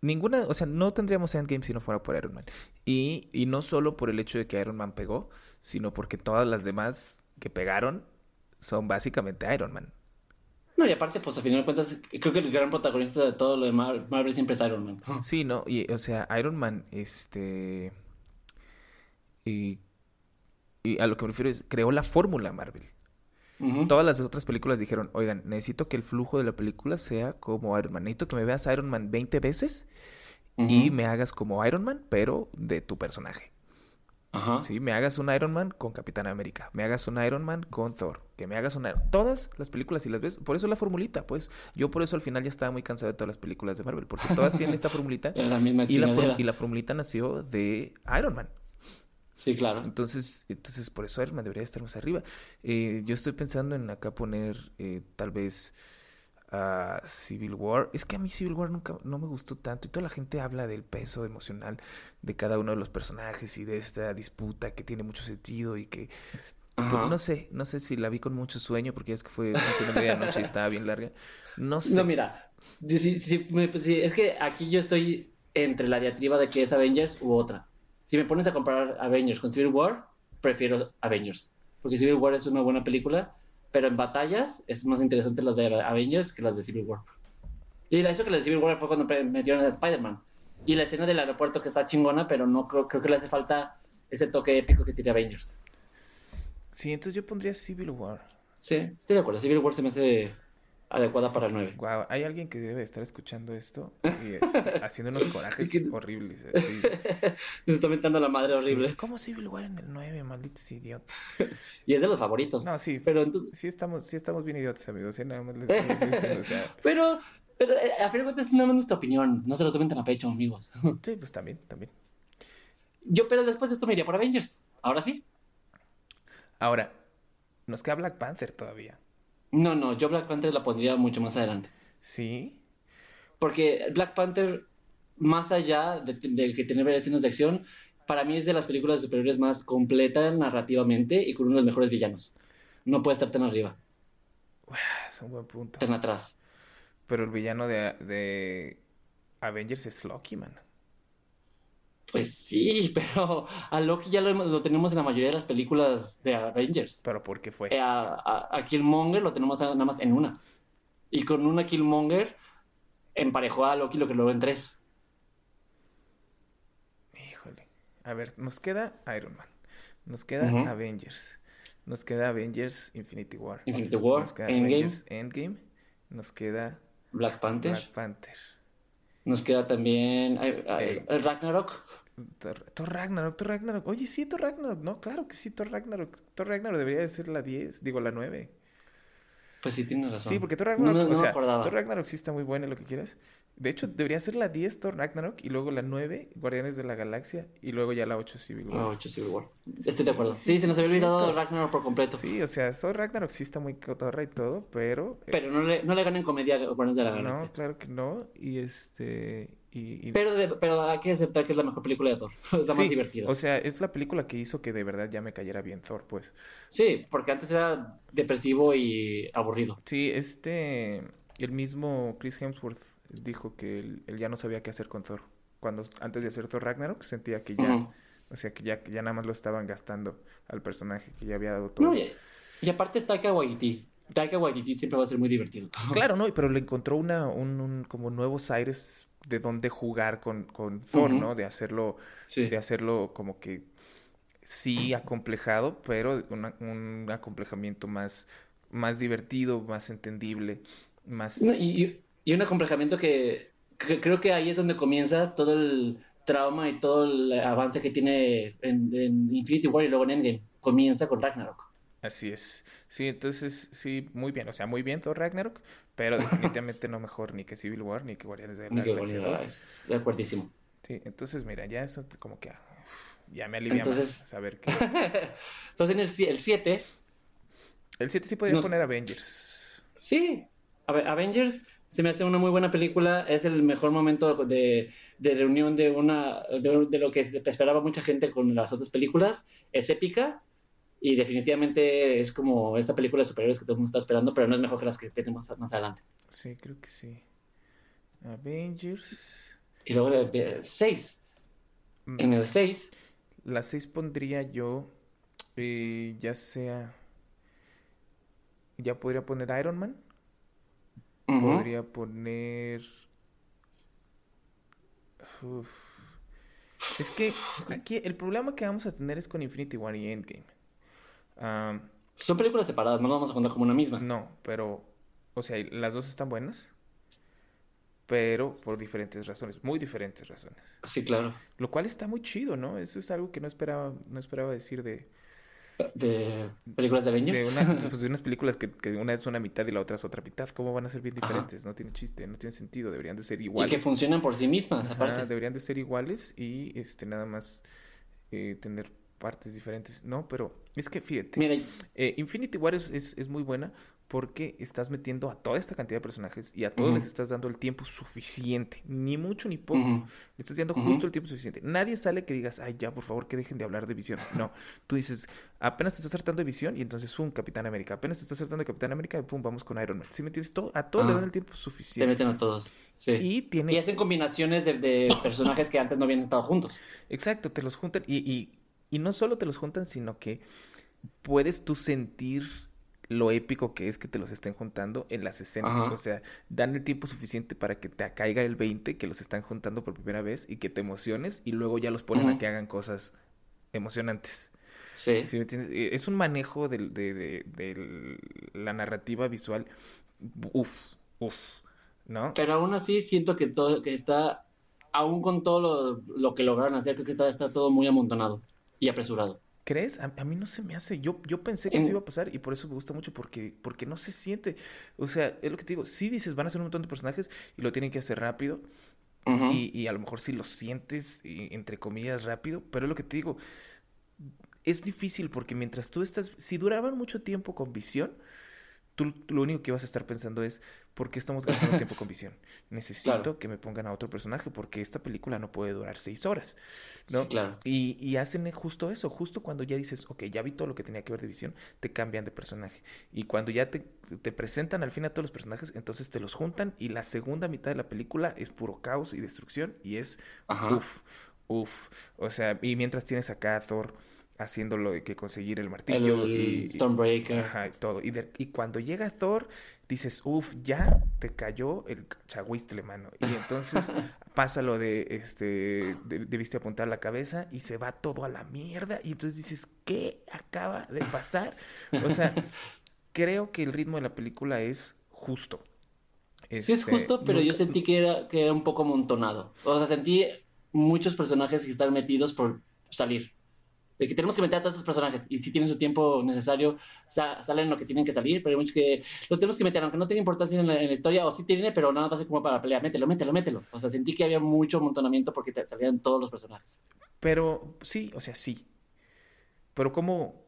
ninguna, o sea, no tendríamos Endgame si no fuera por Iron Man. Y, y no solo por el hecho de que Iron Man pegó, sino porque todas las demás que pegaron son básicamente Iron Man. no, y aparte, pues a final de cuentas, creo que el gran protagonista de todo lo de Mar- Marvel siempre es Iron Man. Sí, no, y o sea, Iron Man, este, y, y a lo que me refiero es, creó la fórmula Marvel. Todas las otras películas dijeron, oigan, necesito que el flujo de la película sea como Iron Man. Necesito que me veas Iron Man 20 veces y me hagas como Iron Man, pero de tu personaje. Ajá. ¿Sí? Me hagas un Iron Man con Capitán América. Me hagas un Iron Man con Thor. Que me hagas un Iron... Todas las películas, si las ves, por eso la formulita, pues. Yo por eso al final ya estaba muy cansado de todas las películas de Marvel, porque todas tienen esta formulita. La misma Y la, for- y la formulita nació de Iron Man. Sí, claro. Entonces, entonces por eso Iron Man debería estar más arriba. Eh, yo estoy pensando en acá poner eh, tal vez a Civil War. Es que a mí Civil War nunca no me gustó tanto y toda la gente habla del peso emocional de cada uno de los personajes y de esta disputa que tiene mucho sentido y que pues, no sé, no sé si la vi con mucho sueño porque es que fue función de medianoche y estaba bien larga. No sé. No, mira, si- si- me- pues, sí, es que aquí yo estoy entre la diatriba de que es Avengers u otra. Si me pones a comparar Avengers con Civil War, prefiero Avengers. Porque Civil War es una buena película, pero en batallas es más interesante las de Avengers que las de Civil War. Y la eso que la de Civil War fue cuando metieron a Spider-Man. Y la escena del aeropuerto que está chingona, pero no creo, creo que le hace falta ese toque épico que tiene Avengers. Sí, entonces yo pondría Civil War. Sí, estoy de acuerdo. Civil War se me hace adecuada para el 9. Wow, hay alguien que debe estar escuchando esto y este, haciendo unos corajes que- horribles. así. Se está metiendo la madre horrible. Sí, ¿Cómo Civil War en el 9, malditos idiotas? Y es de los favoritos. No, sí, Pero entonces, sí estamos, sí estamos bien idiotas, amigos. ¿eh? Nada más les estoy diciendo, o sea, pero, pero eh, a fin de cuentas es nada más nuestra opinión. No se lo tomen tan a pecho, amigos. sí, pues también, también. Yo, pero después de esto me iría por Avengers. Ahora sí. Ahora, nos queda Black Panther todavía. No, no, yo Black Panther la pondría mucho más adelante. Sí, Porque Black Panther, más allá de, de que tener escenas de acción, para mí es de las películas de superhéroes más completa narrativamente y con uno de los mejores villanos. No puede estar tan arriba, es un buen punto. tan atrás. Pero el villano de, de Avengers es Loki, man. Pues sí, pero a Loki ya lo, tenemos en la mayoría de las películas de Avengers. Pero ¿por qué fue? Eh, a, a- a Killmonger lo tenemos nada más en una. Y con una Killmonger emparejó a Loki lo que logró en tres. Híjole. A ver, nos queda Iron Man. Nos queda. Avengers. Nos queda Avengers Infinity War. Infinity War, Nos queda Endgame, Avengers Endgame. Nos queda Black Panther. Black Panther. Nos queda también Eh. Ragnarok. Thor, Ragnarok, Thor Ragnarok. Oye, sí, Thor Ragnarok. No, claro que sí, Thor Ragnarok. Thor Ragnarok debería de ser la 10, digo la 9. Pues sí, tienes razón. Sí, porque Thor Ragnarok, no, no o sea. Thor Ragnarok sí está muy buena, lo que quieras. De hecho, debería ser la 10 Thor Ragnarok y luego la 9 Guardianes de la Galaxia y luego ya la 8 Civil War. Ah, ocho Civil War. Estoy de acuerdo. Sí, Sí, se nos había olvidado Ragnarok por completo. Sí, o sea, Thor Ragnarok sí está muy cotorra y todo, pero... eh, Pero no le, no le ganan comedia a Guardianes de la Galaxia. no, claro que no. Y este... Y, y- Pero, de- pero hay que aceptar que es la mejor película de Thor. Es la Sí, más divertida. O sea, es la película que hizo que de verdad ya me cayera bien Thor, pues. Sí, porque antes era depresivo y aburrido. Sí, este... El mismo Chris Hemsworth dijo que él, él ya no sabía qué hacer con Thor. Cuando antes de hacer Thor Ragnarok sentía que ya... O sea, que ya, que ya nada más lo estaban gastando al personaje, que ya había dado todo. No, y, y aparte es Taika Waititi. Taika Waititi siempre va a ser muy divertido. Claro, no, pero le encontró una, un, un- como nuevos aires de dónde jugar con, con Thor. ¿no? De hacerlo, Sí. de hacerlo como que sí acomplejado, pero una- un acomplejamiento más, más divertido, más entendible, más... No, y- y un acomplejamiento que, que creo que ahí es donde comienza todo el trauma y todo el avance que tiene en, en Infinity War y luego en Endgame. Comienza con Ragnarok. Así es. Sí, entonces, sí, muy bien. O sea, muy bien Thor Ragnarok, pero definitivamente no mejor ni que Civil War ni que Guardianes de la Galaxia de la 2. Galaxia. De acuerdísimo. Sí, entonces mira, ya eso como que ah, ya me alivia Entonces- más saber que Entonces en el, si- el 7, el 7 sí podía Nos- poner Avengers. sí. A ver, Avengers se me hace una muy buena película. Es el mejor momento de, de reunión de una de, de lo que se esperaba mucha gente con las otras películas. Es épica y definitivamente es como esa película de superhéroes que todo el mundo está esperando, pero no es mejor que las que tenemos más adelante. Sí, creo que sí. Avengers. Y luego el 6. Mm, En el 6, La 6 pondría yo eh, ya sea ya podría poner Iron Man, podría poner Uf. Es que aquí el problema que vamos a tener es con Infinity War y Endgame. Am, son películas separadas, no las vamos a contar como una misma. No, pero, o sea, las dos están buenas, pero por diferentes razones, muy diferentes razones. Sí, claro. Lo cual está muy chido, ¿no? Eso es algo que no esperaba, no esperaba decir de, De películas de Avengers. de, una, pues, de unas películas que, que una es una mitad y la otra es otra mitad. ¿Cómo van a ser bien Ajá. diferentes? No tiene chiste, no tiene sentido, deberían de ser y iguales. que funcionan por sí mismas, Ajá, aparte. deberían de ser iguales y este nada más eh, tener partes diferentes. No, pero es que fíjate. Mira, Eh, Infinity War es, es- es muy buena porque estás metiendo a toda esta cantidad de personajes y a todos Ujú. les estás dando el tiempo suficiente, ni mucho ni poco. ujú, Le estás dando justo el tiempo suficiente. Nadie sale que digas, ay, ya, por favor, que dejen de hablar de visión. No, tú dices, apenas te estás tratando de visión y entonces, pum, Capitán América. Apenas te estás tratando de Capitán América y pum, vamos con Iron Man. ¿Sí me entiendes? Todo, a todos le dan el tiempo te suficiente. meten a todos. Sí. Y tiene, Y hacen combinaciones de, de personajes que antes no habían estado juntos. Exacto, te los juntan y, y, y no solo te los juntan, sino que puedes tú sentir lo épico que es que te los estén juntando en las escenas. Ajá. O sea, dan el tiempo suficiente para que te caiga el 20, que los están juntando por primera vez y que te emociones y luego ya los ponen a que hagan cosas emocionantes. Sí. ¿Sí me entiendes? Eh, Es un manejo de, de- de la narrativa visual. Uf, uf, ¿no? Pero aún así siento que todo que está, aún con todo lo, lo que lograron hacer, creo que está, está todo muy amontonado y apresurado. ¿Crees? A, a mí no se me hace. Yo, yo pensé que En- eso iba a pasar y por eso me gusta mucho porque, porque no se siente. O sea, es lo que te digo. Sí dices, van a ser un montón de personajes y lo tienen que hacer rápido. Ujú. Y, y a lo mejor sí lo sientes, y- entre comillas, rápido. Pero es lo que te digo. Es difícil porque mientras tú estás. Si duraban mucho tiempo con visión, tú lo único que vas a estar pensando es: ¿por qué estamos gastando tiempo con visión? Necesito Claro. que me pongan a otro personaje porque esta película no puede durar seis horas. ¿no? Sí, claro. Y, y hacen justo eso, justo cuando ya dices, ok, ya vi todo lo que tenía que ver de visión, te cambian de personaje. Y cuando ya te, te presentan al fin a todos los personajes, entonces te los juntan y la segunda mitad de la película es puro caos y destrucción y es uff, uff. O sea, y mientras tienes acá a Thor haciendo lo de que conseguir el martillo El y. Ajá, y todo. Y, de- y cuando llega Thor, dices, uff, ya te cayó el chagüistle, mano. Y entonces pasa lo de, este, de- debiste apuntar la cabeza y se va todo a la mierda. Y entonces dices, ¿qué acaba de pasar? O sea, creo que el ritmo de la película es justo. Sí es Este, justo, pero yo sentí que era, que era un poco amontonado. O sea, sentí muchos personajes que están metidos por salir. De que tenemos que meter a todos estos personajes y si tienen su tiempo necesario salen lo que tienen que salir, pero hay muchos que lo tenemos que meter, aunque no tiene importancia en la, historia o sí tiene, pero nada más como para pelear, mételo, mételo, mételo. O sea, sentí que había mucho amontonamiento porque te salían todos los personajes. Pero sí, o sea, sí. Pero ¿cómo,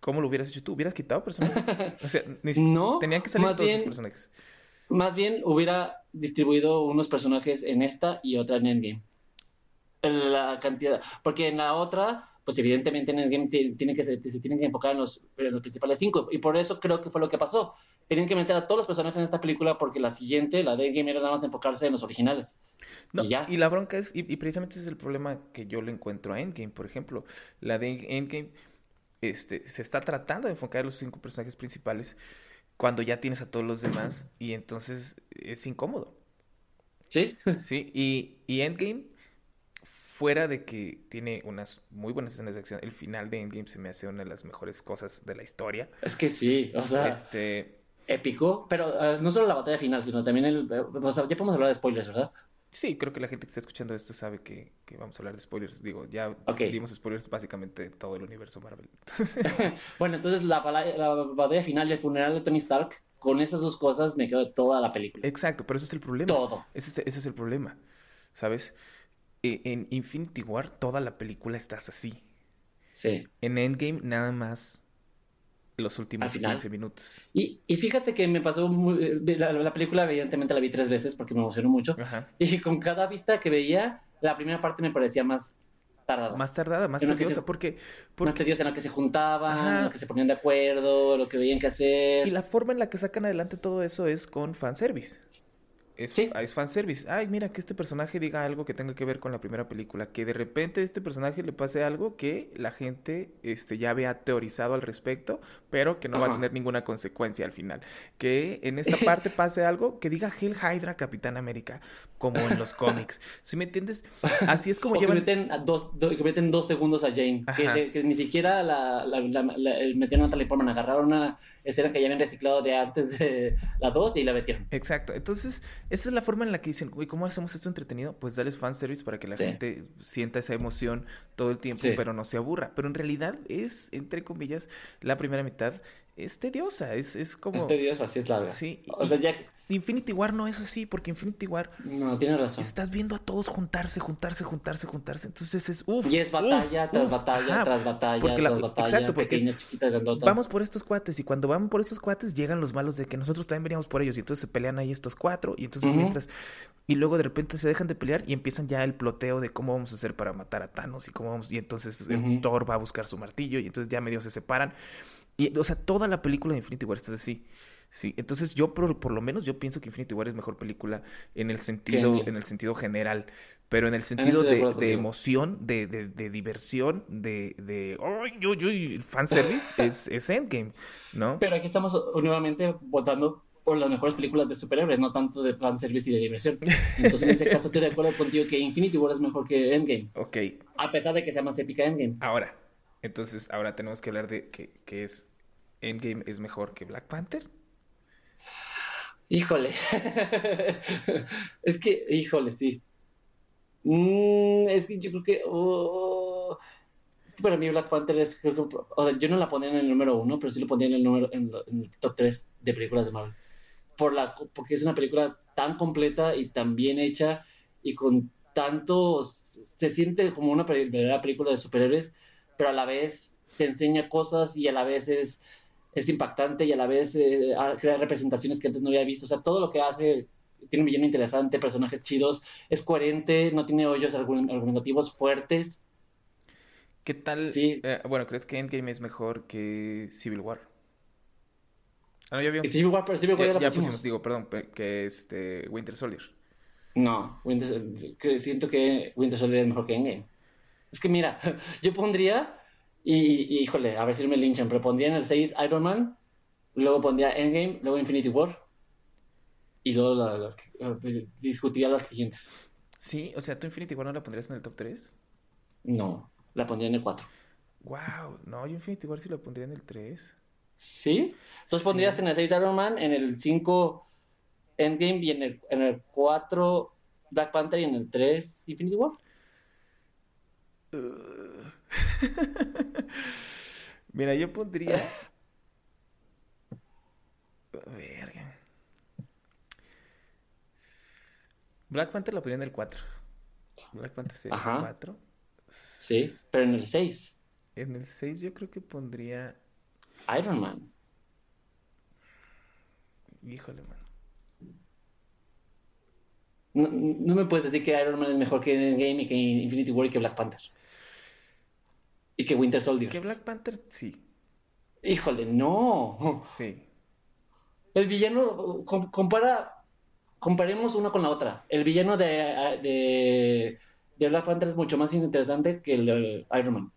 cómo lo hubieras hecho tú? ¿Hubieras quitado personajes? O sea, no, tenían que salir todos los personajes. Más bien hubiera distribuido unos personajes en esta y otra en Endgame la cantidad, porque en la otra, pues evidentemente en el game tiene que, se, tienen que enfocar en los, los, principales cinco, y por eso creo que fue lo que pasó. Tienen que meter a todos los personajes en esta película porque la siguiente, la de Game, era nada más enfocarse en los originales. y, ya. y la bronca es, y, precisamente ese es el problema que yo le encuentro a Endgame, por ejemplo. La de Endgame este, se está tratando de enfocar en los cinco personajes principales cuando ya tienes a todos los demás y entonces es incómodo. Sí. Sí, y, y Endgame fuera de que tiene unas muy buenas escenas de acción, el final de Endgame se me hace una de las mejores cosas de la historia. Es que sí, o sea, este... épico, pero eh, no solo la batalla final, sino también el... Eh, o sea, ya podemos hablar de spoilers, ¿verdad? Sí, creo que la gente que está escuchando esto sabe que, vamos a hablar de spoilers. Digo, ya dimos spoilers básicamente de todo el universo Marvel. bueno, entonces la, la, batalla final y el funeral de Tony Stark, con esas dos cosas me quedo de toda la película. Exacto, pero ese es el problema. Todo. Ese, ese es el problema, ¿sabes? E, en Infinity War toda la película estás así. Sí. En Endgame nada más los últimos 15 minutos. Y, y, fíjate que me pasó muy, la, película evidentemente la vi tres veces porque me emocionó mucho. Y con cada vista que veía, la primera parte me parecía más tardada. Más tardada, más tediosa, porque, Más tediosa en la que se juntaban, en la que se ponían de acuerdo, lo que veían que hacer. Y la forma en la que sacan adelante todo eso es con fanservice es, ¿Sí? es fanservice. Ay, mira, que este personaje diga algo que tenga que ver con la primera película. Que de repente a este personaje le pase algo que la gente este, ya había teorizado al respecto, pero que no va a tener ninguna consecuencia al final. Que en esta parte pase algo que diga Hell Hydra Capitán América, como en los cómics. ¿Sí me entiendes? Así es como llevan... Que meten, dos, que meten dos segundos a Jane. Que, ni siquiera la, la, la, metieron a Natalie Portman. Agarraron una escena que ya habían reciclado de antes de la 2 y la metieron. Exacto. Entonces esa es la forma en la que dicen, uy, ¿cómo hacemos esto entretenido? Pues darles fanservice para que la gente sienta esa emoción todo el tiempo, pero no se aburra. Pero en realidad es, entre comillas, la primera mitad es tediosa, es, es como... Es tediosa, sí es larga. Sí. O sea, ya... Infinity War no es así, porque Infinity War. No, tiene razón. Estás viendo a todos juntarse, juntarse, juntarse, juntarse. Entonces es uff. Y es batalla tras batalla tras batalla porque tras batalla. Exacto, porque vamos por estos cuates y cuando van por estos cuates llegan los malos de que nosotros también veníamos por ellos y entonces se pelean ahí estos cuatro y entonces mientras. Y luego de repente se dejan de pelear y empiezan ya el ploteo de cómo vamos a hacer para matar a Thanos y cómo vamos. Y entonces Thor va a buscar su martillo y entonces ya medio se separan. Y, o sea, toda la película de Infinity War está así. Sí, entonces yo por, lo menos yo pienso que Infinity War es mejor película en el sentido, en el sentido general, pero en el sentido de, emoción, de, de, diversión, de, de ¡ay, uy, fanservice es, es Endgame, ¿no? Pero aquí estamos nuevamente votando por las mejores películas de superhéroes, no tanto de fanservice y de diversión. Entonces, en ese caso, estoy de acuerdo contigo que Infinity War es mejor que Endgame. Ok. A pesar de que sea más épica Endgame. Ahora, entonces, ahora tenemos que hablar de que, que es Endgame es mejor que Black Panther. Híjole. es que, híjole, sí. Mm, es que yo creo que. Oh, es que para mí Black Panther es. Creo que, o sea, yo no la ponía en el número uno, pero sí lo ponía en el, número, en, el top 3 de películas de Marvel. Por la, porque es una película tan completa y tan bien hecha y con tanto. Se siente como una verdadera película de superhéroes, pero a la vez te enseña cosas y a la vez es es impactante y a la vez eh, crea representaciones que antes no había visto. O sea, todo lo que hace tiene un villano interesante, personajes chidos, es coherente, no tiene hoyos argumentativos fuertes. ¿Qué tal? Sí. Eh, bueno, ¿crees que Endgame es mejor que Civil War? Ah, no, ya habíamos... Civil War, pero Civil War ya, ya, pusimos. digo, perdón, que este Winter Soldier. No, Winter, siento que Winter Soldier es mejor que Endgame. Es que mira, yo pondría y, híjole, a ver si me linchan, pero pondría en el 6 Iron Man, luego pondría Endgame, luego Infinity War, y luego las, eh, discutiría las siguientes. Sí, o sea, ¿tú Infinity War no la pondrías en el top 3? No, la pondría en el 4. Wow, no, yo Infinity War sí la pondría en el 3. ¿Sí? Entonces pondrías en el 6 Iron Man, en el 5 Endgame y en el, en el 4 Black Panther y en el 3 Infinity War. Uh... Mira, yo pondría. Verga. Black Panther lo ponía en el 4. Black Panther sería el Ajá. 4. Sí, pero en el 6, En el 6 yo creo que pondría. Iron Man. Híjole, man. No, no me puedes decir que Iron Man es mejor que Endgame y que Infinity War y que Black Panther. Y que Winter Soldier. Que Black Panther, sí. Híjole, no. Sí. El villano, com- compara, comparemos una con la otra. El villano de, de, de Black Panther es mucho más interesante que el de Iron Man.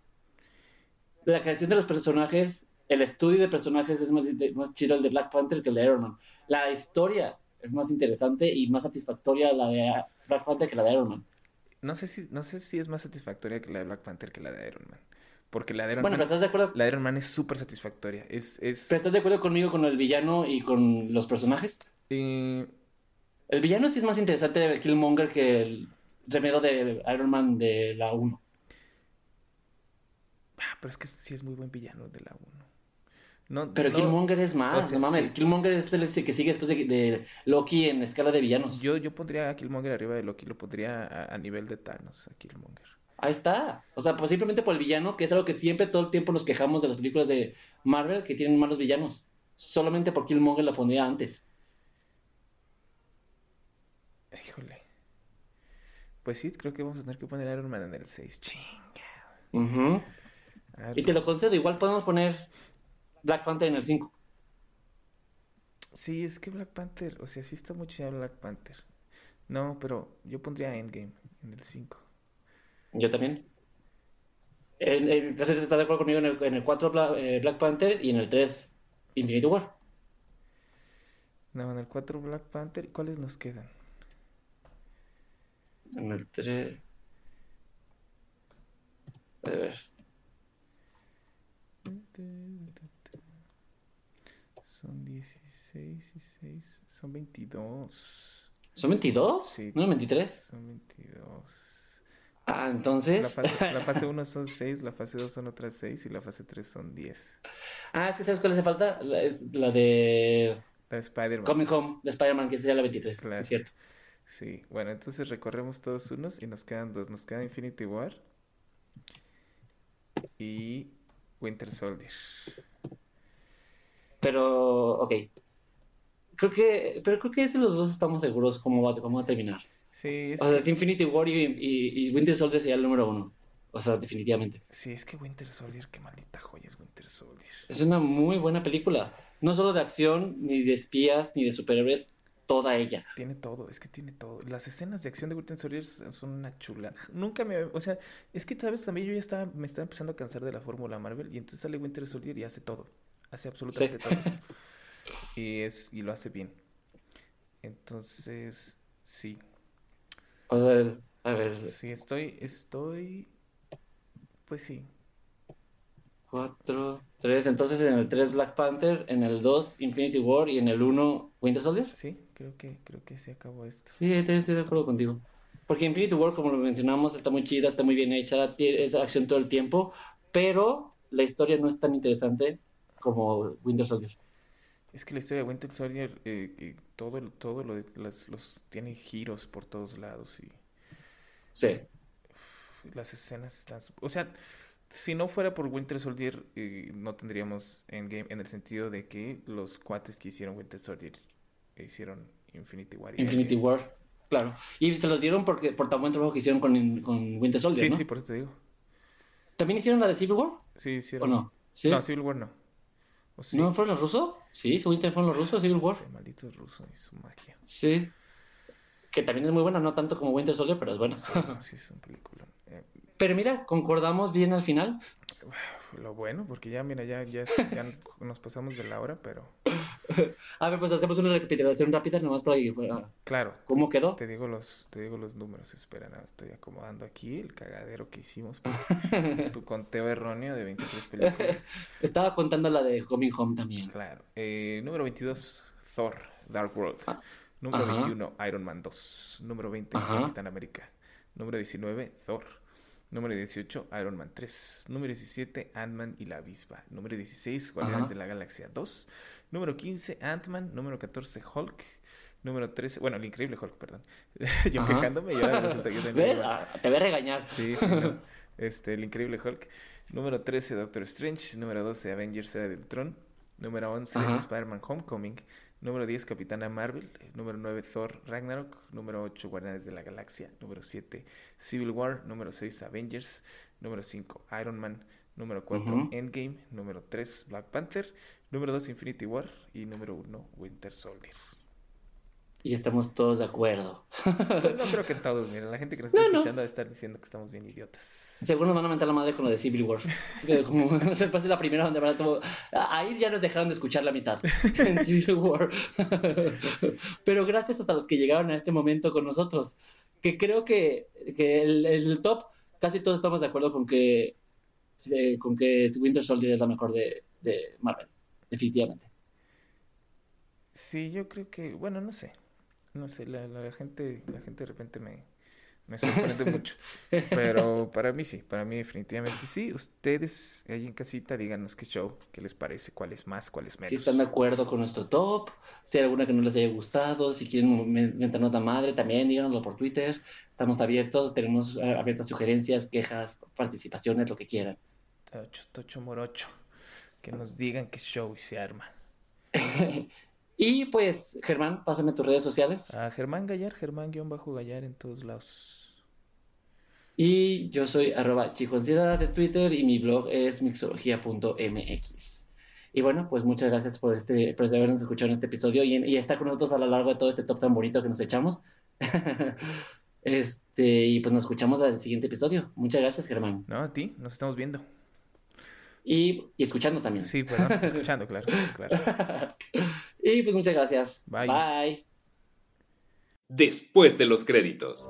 La creación de los personajes, el estudio de personajes es más, más chido el de Black Panther que el de Iron Man. La historia es más interesante y más satisfactoria la de Black Panther que la de Iron Man. No sé si, no sé si es más satisfactoria que la de Black Panther que la de Iron Man. Porque la de Iron Bueno, pero Man. estás de acuerdo, La de Iron Man es súper satisfactoria. Es. es... pero estás de acuerdo conmigo con el villano y con los personajes. eh, El villano sí es más interesante de Killmonger que el remedio de Iron Man de la 1. ah, pero es que sí es muy buen villano de la 1. No, Pero no- Killmonger es más, o sea, no mames. sí. Killmonger es el este que sigue después de, de Loki en escala de villanos. Yo, yo pondría a Killmonger arriba de Loki, lo pondría a, a nivel de Thanos, a Killmonger. Ahí está. O sea, pues simplemente por el villano, que es algo que siempre todo el tiempo nos quejamos de las películas de Marvel que tienen malos villanos. Solamente por Killmonger la pondría antes. Híjole. Pues sí, creo que vamos a tener que poner Iron Man en el 6. Chinga. A Y te lo concedo, igual podemos poner Black Panther en el 5. Sí, es que Black Panther, o sea, sí está muy chida Black Panther. No, pero yo pondría Endgame en el 5. Yo también. En, en, ¿Estás de acuerdo conmigo en el, en el 4 Black, eh, Black Panther y en el 3 Infinity War? No, en el 4 Black Panther, ¿cuáles nos quedan? En el 3. A ver. Son 16 y 6, son 22. ¿Son 22? Sí. ¿No 23? Son 22. Ah, La entonces. fase, la fase 1 son 6, la fase 2 son otras 6 y la fase 3 son 10. Ah, es que ¿sabes cuál hace falta? La, la de La de Spider-Man. Coming Home de Spider-Man, que sería la 23. Claro. Sí, es cierto. Sí, bueno, entonces recorremos todos unos y nos quedan dos. Nos queda Infinity War y Winter Soldier. Pero, ok. Creo que, pero creo que ese los dos estamos seguros cómo va, cómo va a terminar. Sí, es O sea, que, es Infinity War y, y, y Winter Soldier sería el número uno. O sea, definitivamente. sí, es que Winter Soldier, qué maldita joya es Winter Soldier. Es una muy buena película. No solo de acción, ni de espías, ni de superhéroes, toda ella. Tiene todo, es que tiene todo. Las escenas de acción de Winter Soldier son una chula. Nunca me, o sea, es que sabes también yo ya estaba, me estaba empezando a cansar de la fórmula Marvel y entonces sale Winter Soldier y hace todo, hace absolutamente Sí. todo y es y lo hace bien. Entonces, sí, O sea, a ver, sí estoy, estoy, pues sí, cuatro, tres. Entonces en el 3 Black Panther, en el 2 Infinity War y en el 1 Winter Soldier. sí, creo que, creo que se acabó esto. Sí, estoy de acuerdo contigo. Porque Infinity War, como lo mencionamos, está muy chida, está muy bien hecha, esa acción todo el tiempo, pero la historia no es tan interesante como Winter Soldier. Es que la historia de Winter Soldier, eh, eh, todo, todo lo de las, los tiene giros por todos lados y Sí. las escenas están... O sea, si no fuera por Winter Soldier, eh, no tendríamos Endgame en el sentido de que los cuates que hicieron Winter Soldier hicieron Infinity War. Infinity Endgame. War, claro. Y se los dieron porque, por tan buen trabajo que hicieron con, con Winter Soldier, Sí, ¿no? sí, por eso te digo. ¿También hicieron la de Civil War? Sí, ¿O hicieron... no? ¿Sí? No, Civil War no. ¿No fueron los rusos? Sí, su Winter fueron los rusos, Civil War. Sí, maldito ruso y su magia. Sí. Que también es muy buena, no tanto como Winter Soldier, pero es buena. Sí, no, sí, es un película. Eh, Pero mira, concordamos bien al final. lo bueno, porque ya, mira, ya, ya, ya nos pasamos de la hora, pero... A ver, pues hacemos una recapitulación rápida nomás para que para- Claro, cómo quedó. Te digo los, te digo los números, espera, nada, estoy acomodando aquí el cagadero que hicimos por tu conteo erróneo de 23 películas. Estaba contando la de Coming Home también. Claro. Eh, número 22, Thor, Dark World. Número Ajá. 21, Iron Man 2. Número 20, Ajá. Capitán América. Número 19, Thor. Número 18, Iron Man 3. Número 17, Ant-Man y la avispa. Número 16, Guardianes de la Galaxia 2. Número 15, Ant-Man. Número 14, Hulk. Número 13, bueno, el increíble Hulk, perdón. yo quejándome y ahora resulta que yo ah, Te voy a regañar. Sí, sí, Este, el increíble Hulk. Número 13, Doctor Strange. Número 12, Avengers Era del Tron. Número 11, Spider-Man Homecoming. Número 10, Capitana Marvel. Número 9, Thor Ragnarok. Número 8, Guardianes de la Galaxia. Número 7, Civil War. Número 6, Avengers. Número 5, Iron Man. Número 4, Endgame. Número 3, Black Panther. Número 2, Infinity War. Y número 1, Winter Soldier y estamos todos de acuerdo. Pues no creo que todos, miren, la gente que nos está escuchando debe estar diciendo que estamos bien idiotas. Seguro nos van a mentar la madre con lo de Civil War. Como se pasa la primera donde van como, ahí ya nos dejaron de escuchar la mitad en Civil War. Pero gracias hasta los que llegaron a este momento con nosotros, que creo que, que el, el top, casi todos estamos de acuerdo con que, con que Winter Soldier es la mejor de, de Marvel, definitivamente. Sí, yo creo que, bueno, no sé no sé, la, la gente, la gente de repente me, me sorprende mucho. Pero para mí sí, para mí definitivamente sí. Ustedes ahí en casita díganos qué show, qué les parece, cuál es más, cuál es menos. Si están de acuerdo con nuestro top, si hay alguna que no les haya gustado, si quieren mentar nota madre, también díganoslo por Twitter. Estamos abiertos, tenemos eh, abiertas sugerencias, quejas, participaciones, lo que quieran. Tocho, tocho morocho. Que nos digan qué show se arma. Y pues, Germán, pásame tus redes sociales. A Germán Gallar, Germán-Gallar en todos lados. Y yo soy arroba chicoansiedad de Twitter y mi blog es mixología.mx. Y bueno, pues muchas gracias por este, por habernos escuchado en este episodio y, y estar con nosotros a lo largo de todo este top tan bonito que nos echamos. este, y pues nos escuchamos al siguiente episodio. Muchas gracias, Germán. No, a ti, nos estamos viendo. Y, y escuchando también. Sí, perdón, escuchando, claro, claro. y pues muchas gracias. Bye. Bye. Después de los créditos.